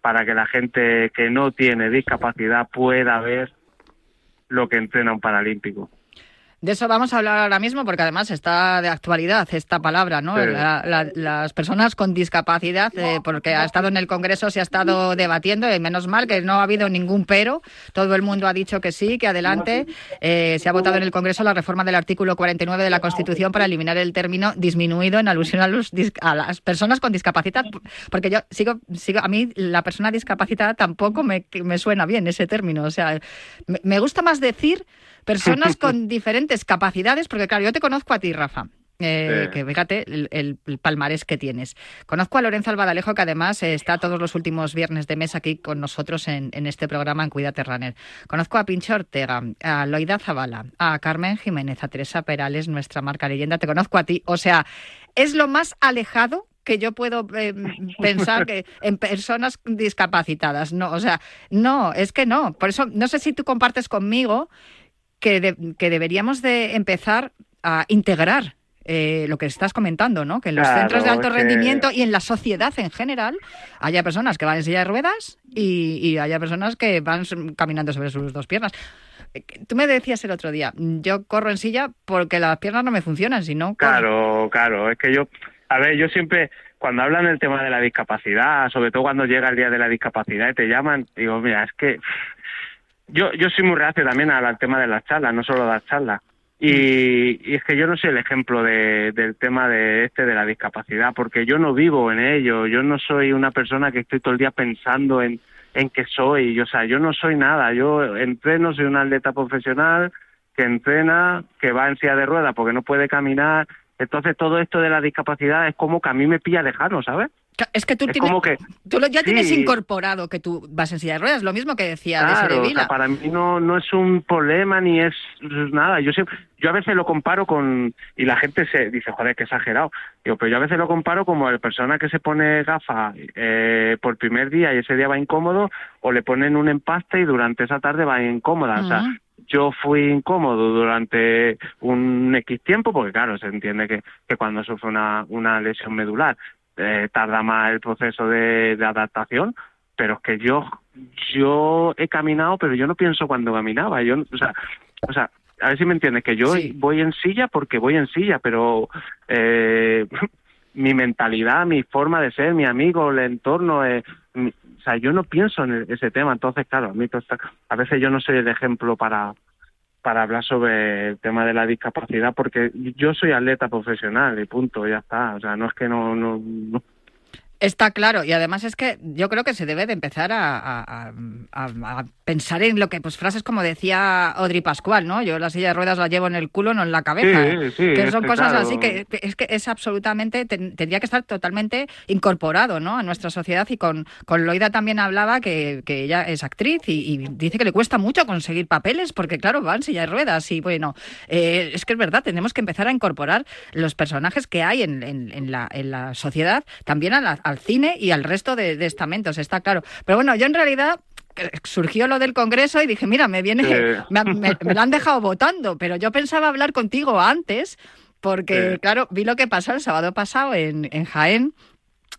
para que la gente que no tiene discapacidad pueda ver lo que entrena un paralímpico. De eso vamos a hablar ahora mismo porque además está de actualidad esta palabra, ¿no? Sí. La, la, las personas con discapacidad, eh, porque ha estado en el Congreso, se ha estado debatiendo y menos mal que no ha habido ningún pero. Todo el mundo ha dicho que sí, que adelante. Eh, se ha votado en el Congreso la reforma del artículo 49 de la Constitución para eliminar el término disminuido en alusión a, los, a las personas con discapacidad, porque yo sigo, sigo, a mí la persona discapacitada tampoco me, me suena bien ese término. O sea, me, me gusta más decir personas con diferentes capacidades, porque claro, yo te conozco a ti, Rafa. Eh, sí. Que fíjate el, el, palmarés que tienes. Conozco a Lorenzo Albadalejo, que además está todos los últimos viernes de mes aquí con nosotros en, en este programa en Cuídate Runner. Conozco a Pincho Ortega, a Loida Zavala, a Carmen Jiménez, a Teresa Perales, nuestra marca leyenda. Te conozco a ti. O sea, es lo más alejado que yo puedo eh, pensar que en personas discapacitadas. No, o sea, no, es que no. Por eso, no sé si tú compartes conmigo que, de, que deberíamos de empezar a integrar eh, lo que estás comentando, ¿no? Que en los claro, centros de alto que... rendimiento y en la sociedad en general haya personas que van en silla de ruedas y, y, haya personas que van caminando sobre sus dos piernas. Eh, tú me decías el otro día, yo corro en silla porque las piernas no me funcionan, sino... Claro, claro, es que yo, a ver, yo siempre, cuando hablan del tema de la discapacidad, sobre todo cuando llega el día de la discapacidad y te llaman, digo, mira, es que yo, yo soy muy reacio también al tema de las charlas, no solo las charlas. Y, y, es que yo no soy el ejemplo de, del tema de este de la discapacidad, porque yo no vivo en ello, yo no soy una persona que estoy todo el día pensando en, en qué soy, yo, o sea, yo no soy nada, yo entreno, soy un atleta profesional que entrena, que va en silla de ruedas porque no puede caminar, entonces todo esto de la discapacidad es como que a mí me pilla lejano, ¿sabes? Es que tú, Es tienes, como que- tú lo- ya tienes incorporado que tú vas en silla de ruedas, lo mismo que decía Claro, Desiree o sea, Vila. para mí no, no es un problema ni es nada. Yo siempre- yo a veces lo comparo con y la gente se dice, joder, qué exagerado. Digo, pero yo a veces lo comparo como la persona que se pone gafas eh, por primer día y ese día va incómodo o le ponen un empaste y durante esa tarde va incómoda. O sea, yo fui incómodo durante un X tiempo porque claro, se entiende que, que cuando sufre una, una lesión medular eh, tarda más el proceso de, de adaptación, pero es que yo yo he caminado, pero yo no pienso cuando caminaba. Yo, o sea, o sea, a ver si me entiendes que yo voy en silla porque voy en silla, pero eh, mi mentalidad, mi forma de ser, mi amigo, el entorno, eh, mi- o sea, yo no pienso en el- ese tema. Entonces, claro, a mí está- a veces yo no soy el ejemplo para para hablar sobre el tema de la discapacidad porque yo soy atleta profesional y punto, ya está. O sea, no es que no, no, no- Está claro, y además es que yo creo que se debe de empezar a, a- a- pensar en lo que, pues frases como decía Audrey Pascual, ¿no? Yo la silla de ruedas la llevo en el culo, no en la cabeza. Sí, sí, que son cosas claro. así que, es que es absolutamente, ten- tendría que estar totalmente incorporado, ¿no? A nuestra sociedad y con, con Loida también hablaba que, que ella es actriz y, y dice que le cuesta mucho conseguir papeles porque, claro, va en silla de ruedas y bueno, eh, es que es verdad, tenemos que empezar a incorporar los personajes que hay en, en- en la, en la sociedad también a la- al cine y al resto de, de estamentos, está claro. Pero bueno, yo en realidad eh, surgió lo del Congreso y dije, mira, me viene, me, me- me lo han dejado votando, pero yo pensaba hablar contigo antes porque, claro, vi lo que pasó el sábado pasado en, en Jaén.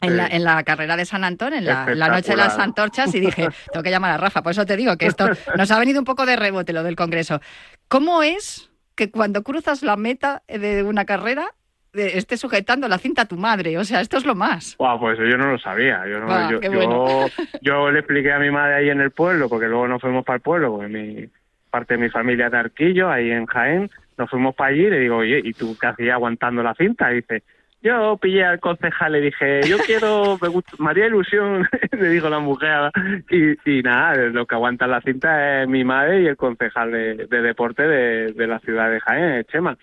En, la, en la carrera de San Antón, en la, en la noche de las antorchas, y dije, tengo que llamar a Rafa. Por eso te digo que esto nos ha venido un poco de rebote lo del Congreso. ¿Cómo es que cuando cruzas la meta de una carrera eh, estés sujetando la cinta a tu madre? O sea, esto es lo más. Guau, pues yo no lo sabía. Yo, no, yo, yo- yo le expliqué a mi madre ahí en el pueblo, porque luego nos fuimos para el pueblo, porque mi parte de mi familia es de Arquillo, ahí en Jaén, nos fuimos para allí y le digo, oye, ¿y tú qué hacías aguantando la cinta? Y dice, yo pillé al concejal, le dije, yo quiero, me gusta, me haría ilusión, le dijo la mujer, y, y nada, lo que aguanta la cinta es mi madre y el concejal de, de deporte de, de la ciudad de Jaén, Chema.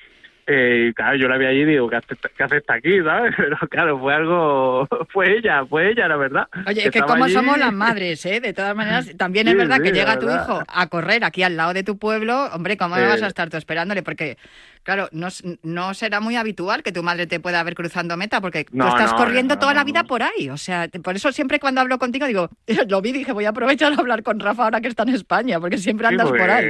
Eh, claro, yo la vi allí y digo, ¿qué hace, qué hace esta aquí? ¿sabes? Pero claro, fue algo, fue ella, fue ella, la verdad. Oye, es que Estaba como allí. somos las madres, ¿eh? De todas maneras, también es Sí, verdad que llega tu verdad. hijo a correr aquí al lado de tu pueblo. Hombre, ¿cómo vas a estar tú esperándole? Porque, claro, no, no será muy habitual que tu madre te pueda ver cruzando meta porque No, tú estás no, corriendo toda la vida por ahí. O sea, te- por eso siempre cuando hablo contigo digo, lo vi, dije, voy a aprovechar a hablar con Rafa ahora que está en España, porque siempre Sí, andas por ahí.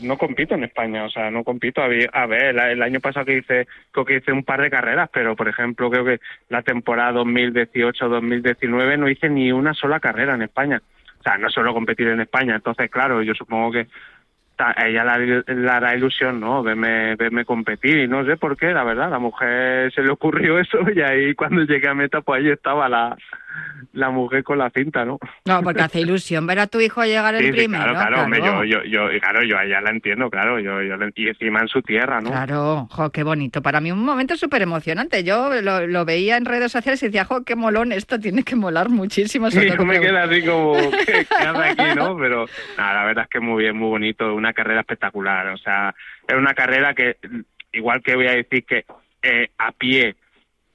No compito en España, o sea, no compito. A ver, a ver, la- el año pasado que hice, creo que hice un par de carreras, pero por ejemplo, creo que la temporada 2018-2019 no hice ni una sola carrera en España. O sea, no suelo competir en España, entonces, claro, yo supongo que a ella le, le hará ilusión, ¿no? Verme, verme competir y no sé por qué, la verdad, la mujer se le ocurrió eso y ahí cuando llegué a meta, pues ahí estaba la, la mujer con la cinta, ¿no? No, porque hace ilusión ver a tu hijo llegar el Sí, sí, primero. claro, claro, hombre, yo, yo, yo, claro, yo a ella la entiendo, claro, yo, yo la- y encima en su tierra, ¿no? Claro, jo, qué bonito. Para mí un momento súper emocionante. Yo lo, lo veía en redes sociales y decía, jo, qué molón, esto tiene que molar muchísimo. Sí, yo me que- queda así como, ¿qué, qué hace aquí, no? Pero nada, la verdad es que muy bien, muy bonito, una carrera espectacular, o sea, es una carrera que, igual que voy a decir que eh, a pie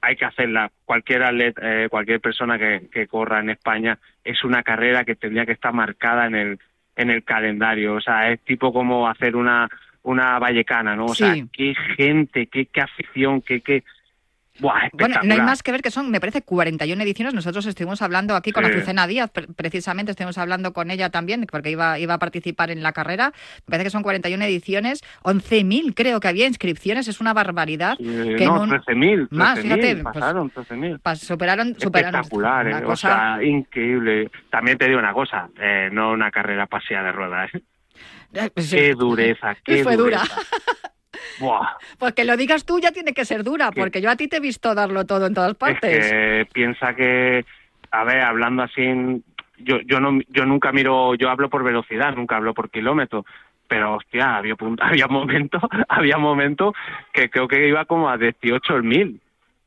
hay que hacerla, cualquier atleta, eh, cualquier persona que, que corra en España, es una carrera que tendría que estar marcada en el, en el calendario, o sea, es tipo como hacer una una vallecana, ¿no? O sea, qué gente, qué, qué afición, qué, qué... Buah, Bueno, no hay más que ver que son, me parece, 41 ediciones. Nosotros estuvimos hablando aquí con Sí. Azucena Díaz, pre- precisamente estuvimos hablando con ella también, porque iba, iba a participar en la carrera. Me parece que son 41 ediciones, 11.000 creo que había inscripciones, es una barbaridad. Que no, un- 13.000, Más, 13.000, fíjate, pues, pasaron 13.000. pa- superaron, superaron Espectacular, una eh, cosa- o sea, increíble. También te digo una cosa, eh, no una carrera pasea de ruedas. ¿eh? Eh, pues. Qué dureza, qué Fue dura. Buah. Pues que lo digas tú ya tiene que ser dura, porque yo a ti te he visto darlo todo en todas partes. Es que piensa que, a ver, hablando así, yo, yo, no, yo nunca miro, yo hablo por velocidad, nunca hablo por kilómetros. Pero, hostia, había, había momentos, había momentos que creo que iba como a 18 el mil.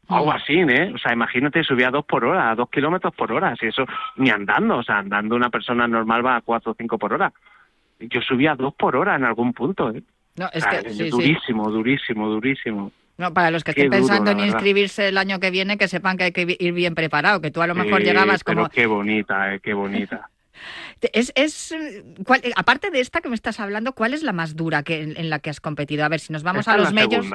Algo así, ¿eh? O sea, imagínate, subía a dos por hora, a dos kilómetros por hora. Si eso, ni andando, o sea, andando una persona normal va a cuatro o cinco por hora. Yo subía a dos por hora en algún punto, ¿eh? No, es sea, que sí. durísimo, durísimo, durísimo. No, para los que Qué estén pensando en verdad. inscribirse el año que viene, que sepan que hay que ir bien preparado, que tú a lo mejor Eh, llegabas pero como... qué bonita, eh, qué bonita. Es, es, ¿cuál- aparte de esta que me estás hablando, ¿cuál es la más dura que, en, en la que has competido? A ver, si nos vamos Esta a los medios...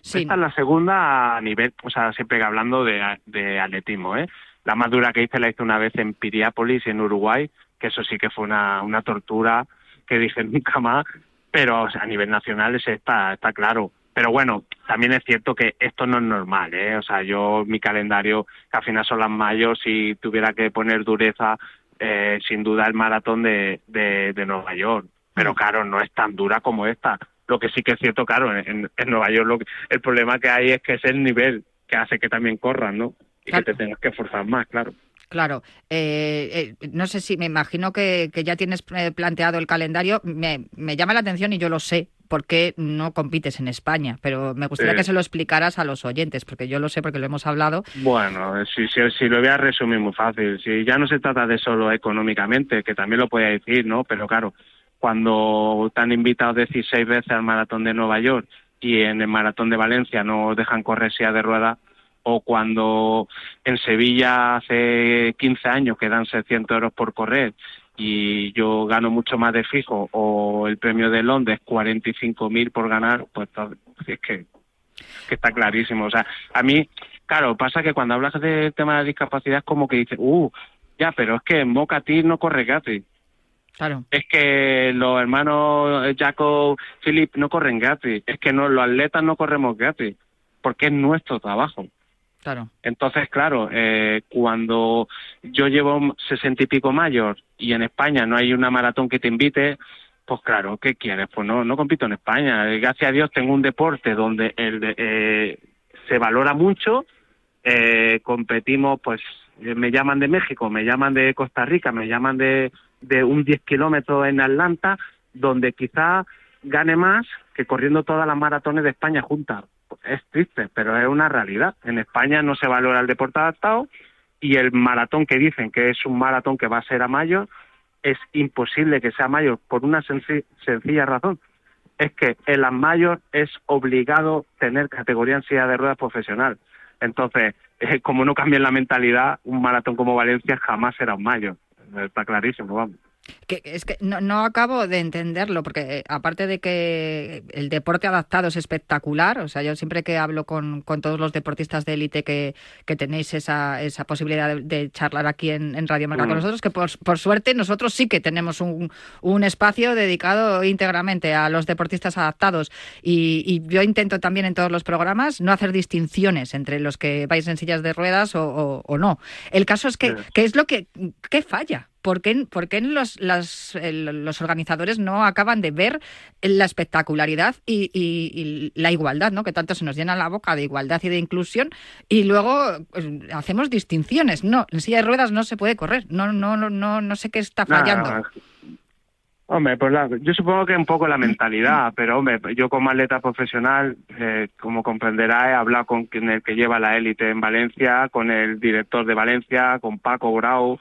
Sí. Esta es la segunda a nivel, o sea, siempre hablando de, de atletismo, ¿eh? La más dura que hice la hice una vez en Piriápolis, en Uruguay, que eso sí que fue una, una tortura que dije nunca más, pero o sea, a nivel nacional ese está, está claro. Pero bueno, también es cierto que esto no es normal, ¿eh? O sea, yo, mi calendario, que al final son las mayos, si tuviera que poner dureza, eh, sin duda el maratón de, de, de Nueva York. Pero claro, no es tan dura como esta. Lo que sí que es cierto, claro, en, en Nueva York lo que- el problema que hay es que es el nivel que hace que también corran, ¿no? Y que te tengas que esforzar más, claro. Claro, eh, eh, no sé si me imagino que, que ya tienes eh, planteado el calendario. Me, me llama la atención y yo lo sé, porque no compites en España, pero me gustaría Sí. que se lo explicaras a los oyentes, porque yo lo sé porque lo hemos hablado. Bueno, si, si, si lo voy a resumir muy fácil, si ya no se trata de solo económicamente, que también lo podía decir, ¿no? Pero claro, cuando te han invitado 16 veces al maratón de Nueva York y en el maratón de Valencia no dejan correr silla de ruedas, o cuando en Sevilla hace 15 años que dan 600 euros por correr y yo gano mucho más de fijo, o el premio de Londres 45.000 por ganar, pues es que que está clarísimo. O sea, a mí, claro, pasa que cuando hablas del tema de discapacidad es como que dices, uh, ya, pero es que en no corre gratis. Claro. Es que los hermanos Jacob, Philip no corren gratis. Es que no, los atletas no corremos gratis. Porque es nuestro trabajo. Claro. Entonces, claro, eh, cuando yo llevo sesenta y pico mayor y en España no hay una maratón que te invite, pues claro, ¿qué quieres? Pues no, no compito en España. Eh, Gracias a Dios tengo un deporte donde el de- eh, se valora mucho. Eh, competimos, pues eh, me llaman de México, me llaman de Costa Rica, me llaman de, de un 10 kilómetros en Atlanta, donde quizá gane más que corriendo todas las maratones de España juntas. Es triste, pero es una realidad. En España no se valora el deporte adaptado y el maratón que dicen que es un maratón que va a ser a mayo, es imposible que sea mayor por una senci- sencilla razón. Es que en las mayor es obligado tener categoría en silla de ruedas profesional. Entonces, eh, como no cambia la mentalidad, un maratón como Valencia jamás será un mayor. Está clarísimo, vamos. Que, es que no, no acabo de entenderlo, porque eh, aparte de que el deporte adaptado es espectacular, o sea, yo siempre que hablo con, con todos los deportistas de élite que, que tenéis esa, esa posibilidad de, de charlar aquí en, en Radio Marca con Mm. nosotros, que por, por suerte nosotros sí que tenemos un, un espacio dedicado íntegramente a los deportistas adaptados. Y, y yo intento también en todos los programas no hacer distinciones entre los que vais en sillas de ruedas o, o- o no. El caso es que, ¿qué es lo que qué falla? ¿Por qué, por qué los, las- el- los organizadores no acaban de ver la espectacularidad y, y- y la igualdad, ¿no? que tanto se nos llena la boca de igualdad y de inclusión, y luego pues, hacemos distinciones? No, en silla de ruedas no se puede correr, no, no, no, no, no sé qué está fallando. Hombre, pues la- yo supongo que un poco la mentalidad, pero hombre, yo como atleta profesional, eh, como comprenderá, he hablado con quien el que lleva la élite en Valencia, con el director de Valencia, con Paco Grau,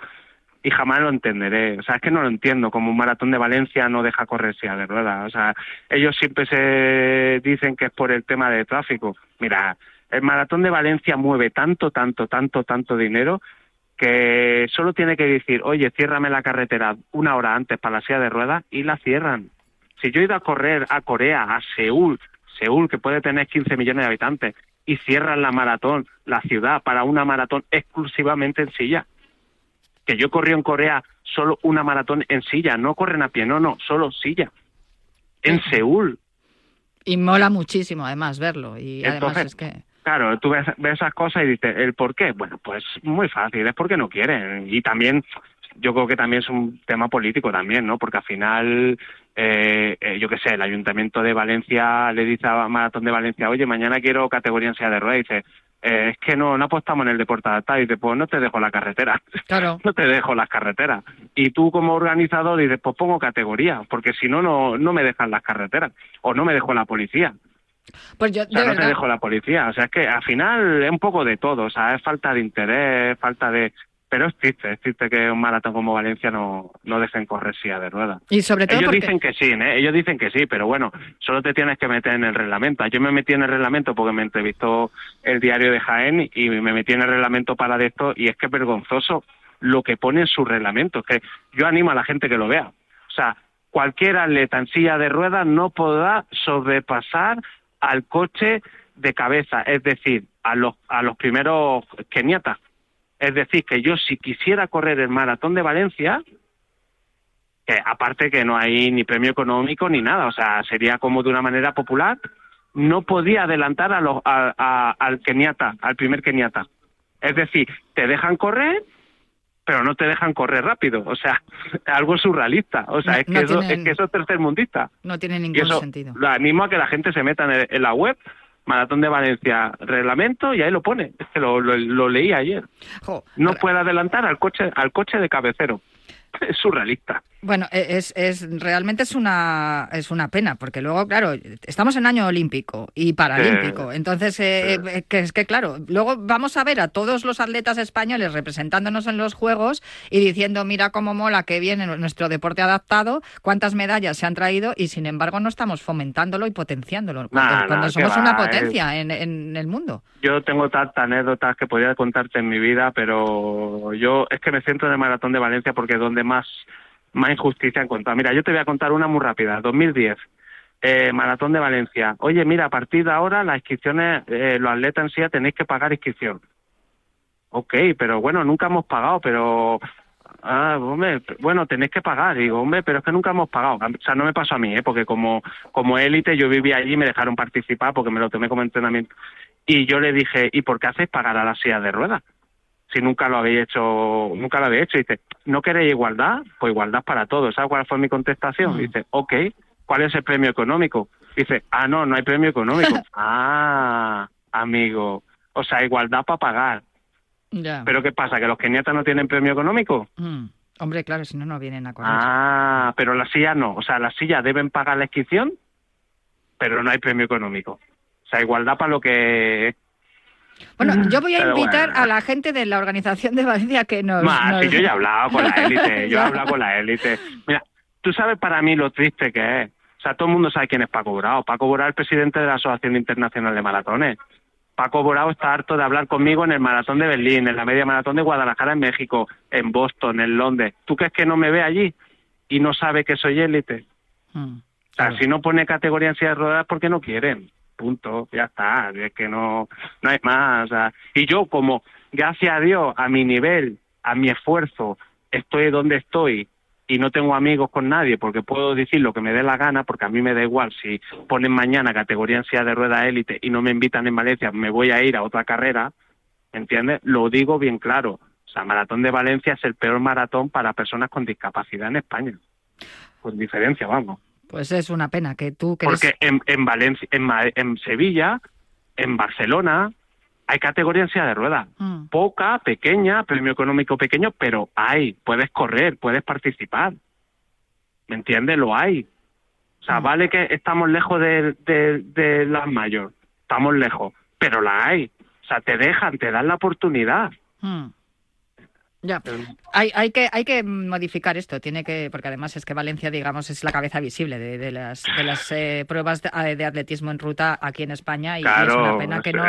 y jamás lo entenderé. O sea, es que no lo entiendo, como un maratón de Valencia no deja correr silla de ruedas. O sea, ellos siempre se dicen que es por el tema de tráfico. Mira, el maratón de Valencia mueve tanto, tanto, tanto, tanto dinero que solo tiene que decir, oye, ciérrame la carretera una hora antes para la silla de ruedas y la cierran. Si yo he ido a correr a Corea, a Seúl, Seúl que puede tener 15 millones de habitantes, y cierran la maratón, la ciudad, para una maratón exclusivamente en silla. Que yo corrí en Corea solo una maratón en silla, no corren a pie, no, no, solo silla. En Seúl. Y mola muchísimo además verlo. Y además Entonces, es que... Claro, tú ves, ves esas cosas y dices, ¿el por qué? Bueno, pues muy fácil, es porque no quieren. Y también yo creo que también es un tema político también, ¿no? Porque al final, eh, eh, yo qué sé, el Ayuntamiento de Valencia le dice a Maratón de Valencia, oye, mañana quiero categoría en silla de ruedas, y dice, eh, es que no, no apostamos en el deporte adaptado, y dice, pues no te dejo la carretera, Claro. no te dejo las carreteras. Y tú como organizador dices, pues pongo categoría, porque si no, no, no me dejan las carreteras, o no me dejo la policía. Pues yo, O sea, de no te dejo la policía. O sea, es que al final es un poco de todo. O sea, es falta de interés, falta de... Pero es triste, es triste que un maratón como Valencia no, no dejen correr silla de ruedas. y sobre todo Ellos porque... dicen que sí, ¿eh? ellos dicen que sí, pero bueno, solo te tienes que meter en el reglamento. Yo me metí en el reglamento porque me entrevistó el diario de Jaén y me metí en el reglamento para de esto y es que es vergonzoso lo que pone en su reglamento. Que yo animo a la gente que lo vea. O sea, cualquier atleta en silla de ruedas no podrá sobrepasar al coche de cabeza, es decir, a los, a los primeros keniatas. Es decir, que yo si quisiera correr el maratón de Valencia, que aparte que no hay ni premio económico ni nada, o sea, sería como de una manera popular, no podía adelantar a los, a- a- al keniata, al primer keniata. Es decir, te dejan correr, pero no te dejan correr rápido, o sea, algo surrealista, o sea, No- es, que no eso, tienen- es que eso es tercermundista. No tiene Y ningún eso sentido. lo animo a que la gente se meta en, el- en la web, Maratón de Valencia, reglamento, y ahí lo pone. Es que lo, lo- lo leí ayer. Jo, No puede adelantar al coche, al coche de cabecero. Es surrealista. Bueno, e- es, es realmente es una es una pena porque luego claro estamos en año olímpico y paralímpico, entonces eh, eh, que es que claro luego vamos a ver a todos los atletas españoles representándonos en los juegos y diciendo mira cómo mola que viene nuestro deporte adaptado, cuántas medallas se han traído y sin embargo no estamos fomentándolo y potenciándolo cuando, Nah, cuando nah, somos una va, potencia en, en el mundo. Yo tengo tantas anécdotas que podría contarte en mi vida, pero yo es que me centro en el Maratón de Valencia porque es más, más injusticia he encontrado. Mira, yo te voy a contar una muy rápida. 2010, eh, Maratón de Valencia. Oye, mira, a partir de ahora las inscripciones, eh, los atletas en sí tenéis que pagar inscripción. Ok, pero bueno, nunca hemos pagado, pero... Ah, hombre, bueno, tenéis que pagar. Digo, hombre, pero es que nunca hemos pagado. O sea, no me pasó a mí, ¿eh? porque como, como élite yo vivía allí y me dejaron participar porque me lo tomé como entrenamiento. Y yo le dije, ¿y por qué hacéis pagar a la silla de ruedas? Si nunca lo habéis hecho, nunca lo habéis hecho. Y dice, ¿no queréis igualdad? Pues igualdad para todos. ¿Sabes cuál fue mi contestación? Dice, ok, ¿cuál es el premio económico? Dice, ah, no, no hay premio económico. ah, amigo. O sea, igualdad para pagar. Ya. ¿Pero qué pasa? ¿Que los keniatas no tienen premio económico? Mm. Hombre, claro, si no no vienen a correr. Ah, pero las sillas no. O sea, las sillas deben pagar la inscripción, pero no hay premio económico. O sea, igualdad para lo que... Bueno, yo voy a Pero invitar bueno. a la gente de la organización de Valencia que nos... Más, nos- si yo ya he hablado con la élite, yo he hablado con la élite. Mira, tú sabes para mí lo triste que es. O sea, todo el mundo sabe quién es Paco Borao. Paco Borao es el presidente de la Asociación Internacional de Maratones. Paco Borao está harto de hablar conmigo en el maratón de Berlín, en la media maratón de Guadalajara en México, en Boston, en Londres. ¿Tú crees que no me ve allí y no sabe que soy élite? Mm. O sea, si no pone categoría en silla de ruedas, porque no quieren. Punto, ya está. Es que no, no hay más. o sea, y yo, como, gracias a Dios, a mi nivel, a mi esfuerzo, estoy donde estoy y no tengo amigos con nadie porque puedo decir lo que me dé la gana, porque a mí me da igual si ponen mañana categoría en silla de ruedas élite y no me invitan en Valencia, me voy a ir a otra carrera, ¿entiendes? Lo digo bien claro. O sea, Maratón de Valencia es el peor maratón para personas con discapacidad en España. Con diferencia, vamos. Pues es una pena que tú que eres- Porque en, en Valencia, en, en Sevilla, en Barcelona, hay categoría en silla de ruedas. Mm. Poca, pequeña, premio económico pequeño, pero hay. Puedes correr, puedes participar. ¿Me entiendes? Lo hay. O sea, vale que estamos lejos de, de, de las mayor. Estamos lejos. Pero la hay. O sea, te dejan, te dan la oportunidad. Mm. Ya, hay, hay que hay que modificar esto, tiene que porque además es que Valencia, digamos, es la cabeza visible de, de las de las eh, pruebas de, de atletismo en ruta aquí en España y, es una pena que no,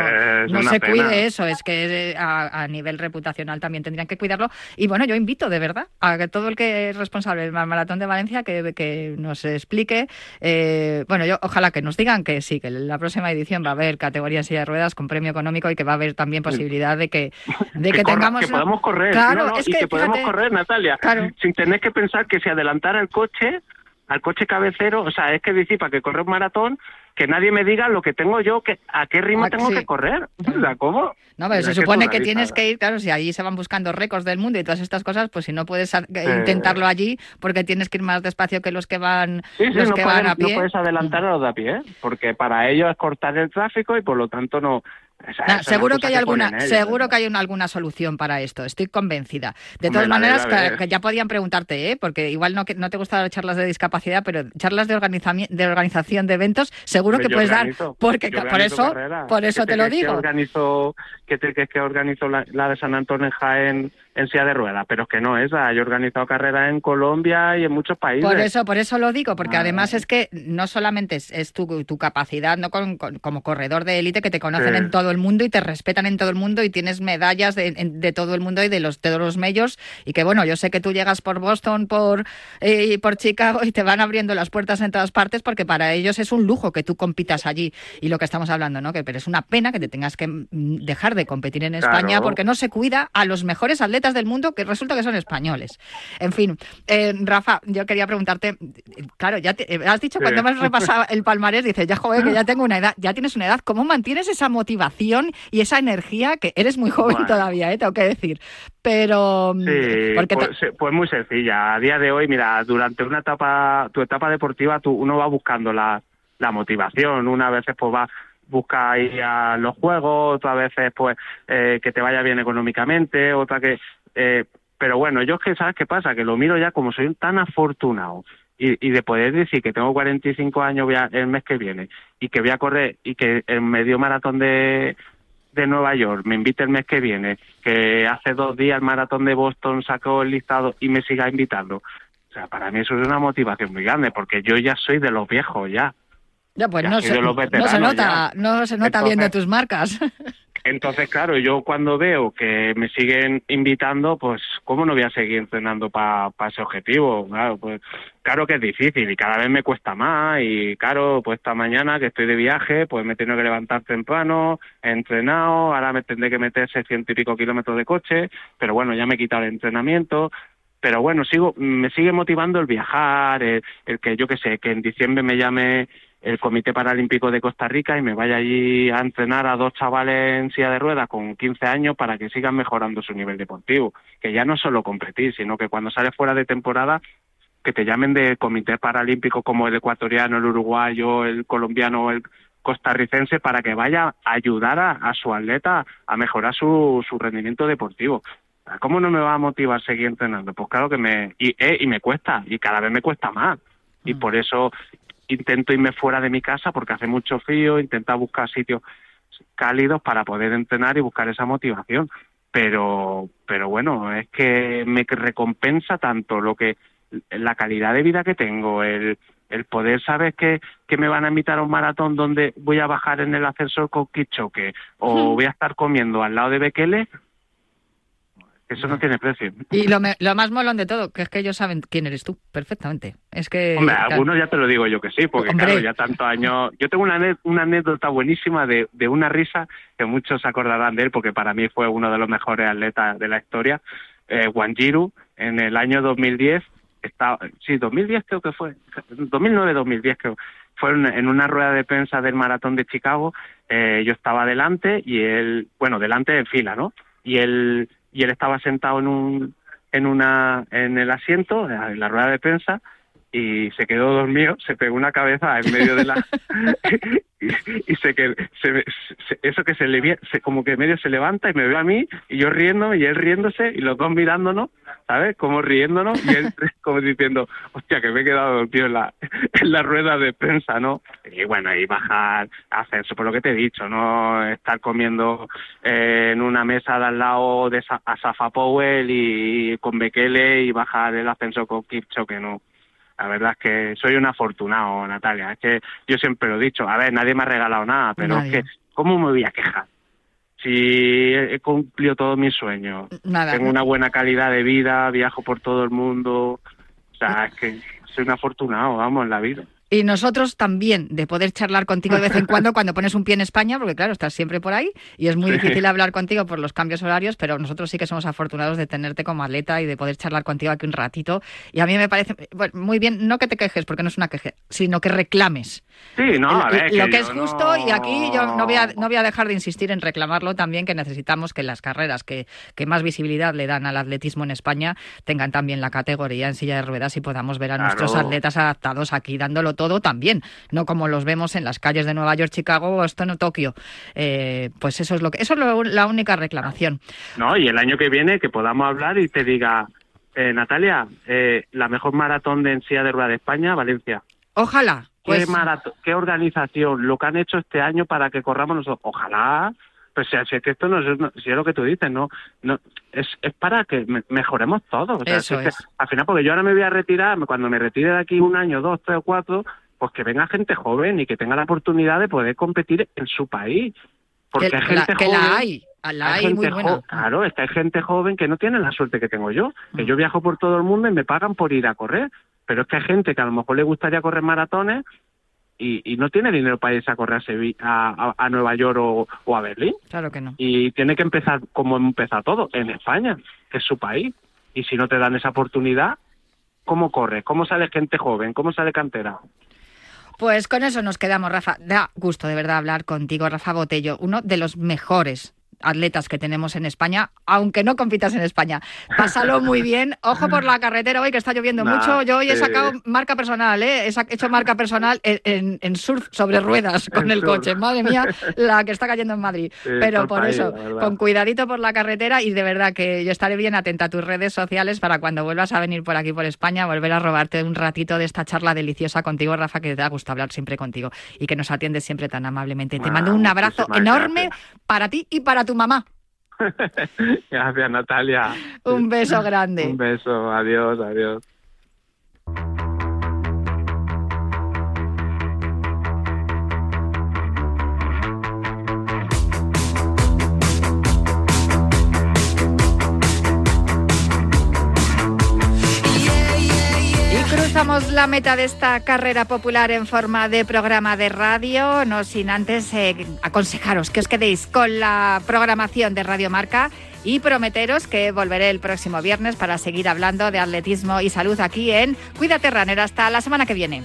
se pena. cuide eso, es que eh, a, a nivel reputacional también tendrían que cuidarlo. Y bueno, yo invito de verdad a que todo el que es responsable del Maratón de Valencia que, que nos explique, eh, bueno, yo ojalá que nos digan que sí, que la próxima edición va a haber categoría en silla de ruedas con premio económico y que va a haber también posibilidad de que de que, corra- tengamos que podamos correr. Claro, No, no, es que, que podemos correr Natalia Claro. sin tener que pensar que si adelantara el coche al coche cabecero, o sea, es que decir, para que corre un maratón, que nadie me diga lo que tengo yo, que a qué ritmo Ah, tengo sí. que correr. ¿cómo? No, pero se supone que tienes que ir, claro, si allí se van buscando récords del mundo y todas estas cosas, pues si no puedes Eh. intentarlo allí porque tienes que ir más despacio que los que van, Sí, sí, los no, que pueden- van a no pie. puedes adelantar a los de a pie, ¿eh? porque para ellos es cortar el tráfico y por lo tanto no... Nah, seguro que hay alguna, ellos, seguro ¿no? que hay una- alguna solución para esto. Estoy convencida. De todas maneras, que, ya podían preguntarte, ¿eh? porque igual no, que, no te gustan las charlas de discapacidad, pero charlas de, de organización de eventos, seguro que puedes organizo, dar, porque por eso, por eso ¿Qué te lo crees que digo. organizo, que te que organizo la, la de San Antonio en Jaén en silla de ruedas? Pero es que no esa. Yo he organizado carreras en Colombia y en muchos países. Por eso, por eso lo digo, porque Ah. además es que no solamente es, es tu, tu capacidad no con- con- como corredor de élite que te conocen Sí. en todo el mundo y te respetan en todo el mundo y tienes medallas de, de todo el mundo y de los, de todos los medios y que bueno, yo sé que tú llegas por Boston, por, eh, y por Chicago y te van abriendo las puertas en todas partes porque para ellos es un lujo que tú compitas allí y lo que estamos hablando, ¿no? Que pero es una pena que te tengas que mm, dejar de competir en Claro. España porque no se cuida a los mejores atletas del mundo que resulta que son españoles. En fin, eh, Rafa, yo quería preguntarte, claro, ya te- eh, has dicho Sí. cuando hemos repasado el palmarés, dices, ya joder, que ya tengo una edad, ya tienes una edad, ¿cómo mantienes esa motivación y esa energía que eres muy joven Bueno. todavía, eh, tengo que decir? Pero mm, Sí, porque te- pues, pues muy sencilla. A día de hoy, mira, durante una etapa, tu etapa deportiva, tú, uno va buscando la, la motivación. Una veces pues va busca ir a los juegos, otras veces pues eh, que te vaya bien económicamente, otra que... eh, pero bueno, yo es que, ¿sabes qué pasa? Que lo miro ya como soy tan afortunado y, y de poder decir que tengo 45 años voy a- el mes que viene y que voy a correr y que el medio maratón de, de Nueva York me invite el mes que viene, que hace dos días el maratón de Boston sacó el listado y me siga invitando. O sea, para mí eso es una motivación muy grande, porque yo ya soy de los viejos ya. Ya, pues no, se, no se nota, ya. no se nota Entonces- viendo tus marcas. Entonces, claro, yo cuando veo que me siguen invitando, pues, ¿cómo no voy a seguir entrenando para ese objetivo? Claro, pues, claro que es difícil y cada vez me cuesta más y, claro, pues esta mañana que estoy de viaje, pues me tengo que levantar temprano, he entrenado, ahora me tendré que meter 600 y pico kilómetros de coche, pero bueno, ya me he quitado el entrenamiento, pero bueno, sigo, me sigue motivando el viajar, el, el que yo que sé, que en diciembre me llame el Comité Paralímpico de Costa Rica y me vaya allí a entrenar a dos chavales en silla de ruedas con 15 años para que sigan mejorando su nivel deportivo. Que ya no es solo competir, sino que cuando sales fuera de temporada, que te llamen de comités paralímpicos como el ecuatoriano, el uruguayo, el colombiano el costarricense para que vaya a ayudar a, a su atleta a mejorar su, su rendimiento deportivo. ¿Cómo no me va a motivar seguir entrenando? Pues claro que me... Y, eh, y me cuesta, y cada vez me cuesta más. Y por eso intento irme fuera de mi casa porque hace mucho frío, intento buscar sitios cálidos para poder entrenar y buscar esa motivación. Pero, pero bueno, es que me recompensa tanto lo que la calidad de vida que tengo, el, el poder saber que, que me van a invitar a un maratón donde voy a bajar en el ascensor con Kichoque o voy a estar comiendo al lado de Bekele, eso no tiene precio. Y lo, me- lo más molón de todo, que es que ellos saben quién eres tú, perfectamente. Es que... Hombre, claro, algunos ya te lo digo yo que sí, porque Hombre. claro, ya tantos años. Yo tengo una, anécdota buenísima de, de una risa que muchos acordarán de él, porque para mí fue uno de los mejores atletas de la historia. Eh, Wanjiru, en el año 2010, estaba, sí, 2010 creo que fue, 2009-2010 creo, fue en, en una rueda de prensa del maratón de Chicago. eh, yo estaba delante y él, bueno, delante en fila, ¿no? Y él, y él estaba sentado en un, en una, en el asiento, en la rueda de prensa, y se quedó dormido, se pegó una cabeza en medio de la y, y se que se, se- eso que se le se, como que medio se levanta y me ve a mí y yo riendo y él riéndose y los dos mirándonos, ¿sabes? Como riéndonos y él como diciendo, hostia, que me he quedado dormido en la en la rueda de prensa, ¿no? Y bueno, y bajar, hacer eso por lo que te he dicho, no estar comiendo eh, en una mesa de al lado de Sa- Asafa Powell y, con Bekele y bajar el ascenso con Kipchoge, no. La verdad es que soy un afortunado, Natalia. Es que yo siempre lo he dicho. A ver, nadie me ha regalado nada, pero Nadie. es que, ¿cómo me voy a quejar? Si he cumplido todos mis sueños, Nada. tengo una buena calidad de vida, viajo por todo el mundo. O sea, es que soy un afortunado, vamos, en la vida. Y nosotros también, de poder charlar contigo de vez en cuando cuando pones un pie en España, porque claro, estás siempre por ahí y es muy difícil hablar contigo por los cambios horarios, pero nosotros sí que somos afortunados de tenerte como atleta y de poder charlar contigo aquí un ratito. Y a mí me parece bueno, muy bien, no que te quejes, porque no es una queja, sino que reclames. Sí, no, a ver, lo que es justo no- y aquí yo no voy, a, no voy a dejar de insistir en reclamarlo también, que necesitamos que las carreras que, que más visibilidad le dan al atletismo en España tengan también la categoría en silla de ruedas y podamos ver a Claro. nuestros atletas adaptados aquí dándolo todo también, no como los vemos en las calles de Nueva York, Chicago, Boston o Tokio. Eh, pues eso es lo que eso es lo- la única reclamación. No, y el año que viene que podamos hablar y te diga, eh, Natalia, eh, la mejor maratón de en silla de rueda de España, Valencia. Ojalá. ¿Qué, Pues, marato- ¿Qué organización? Lo que han hecho este año para que corramos nosotros. Ojalá. Pues si, si es que esto no es, si es lo que tú dices, no, no es, es para que me- mejoremos todos. O sea, Eso si es que al final, porque yo ahora me voy a retirar, cuando me retire de aquí un año, dos, tres o cuatro, pues que venga gente joven y que tenga la oportunidad de poder competir en su país. Porque que, hay la, gente que joven. la hay, la hay, gente muy buena. Claro, es que hay gente joven que no tiene la suerte que tengo yo. Mm. Que yo viajo por todo el mundo y me pagan por ir a correr. Pero es que hay gente que a lo mejor le gustaría correr maratones y, y no tiene dinero para irse a correr a, Sevi- a, a- a Nueva York o, o a Berlín. Claro que no. Y tiene que empezar como empieza todo, en España, que es su país. Y si no te dan esa oportunidad, ¿cómo corres? ¿Cómo sale gente joven? ¿Cómo sale cantera? Pues con eso nos quedamos, Rafa. Da gusto de verdad hablar contigo, Rafa Botello, uno de los mejores atletas que tenemos en España, aunque no compitas en España. Pásalo muy bien. Ojo por la carretera hoy, que está lloviendo Nah, mucho. Yo hoy he sacado marca personal, ¿eh? He hecho marca personal en, en- en surf sobre ruedas con En el surf. coche. Madre mía, la que está cayendo en Madrid. Sí, Pero por país, eso, con cuidadito por la carretera y de verdad que yo estaré bien atenta a tus redes sociales para cuando vuelvas a venir por aquí por España, volver a robarte un ratito de esta charla deliciosa contigo, Rafa, que te da gusto hablar siempre contigo y que nos atiendes siempre tan amablemente. Te Ah, mando un abrazo enorme gracias. para ti y para tu mamá. Gracias, Natalia. Un beso grande. Un beso. Adiós, adiós. La meta de esta carrera popular en forma de programa de radio, no sin antes eh, aconsejaros que os quedéis con la programación de Radio Marca y prometeros que volveré el próximo viernes para seguir hablando de atletismo y salud aquí en Cuídate Runner. Hasta la semana que viene.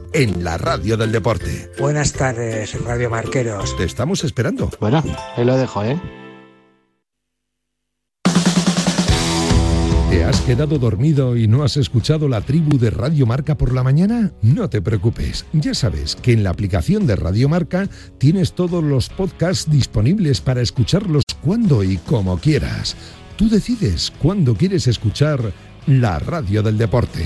en la radio del deporte. Buenas tardes, Radio Marqueros. Te estamos esperando. Bueno, ahí lo dejo, ¿eh? ¿Te has quedado dormido y no has escuchado la tribu de Radio Marca por la mañana? No te preocupes, ya sabes que en la aplicación de Radio Marca tienes todos los podcasts disponibles para escucharlos cuando y como quieras. Tú decides cuándo quieres escuchar la radio del deporte.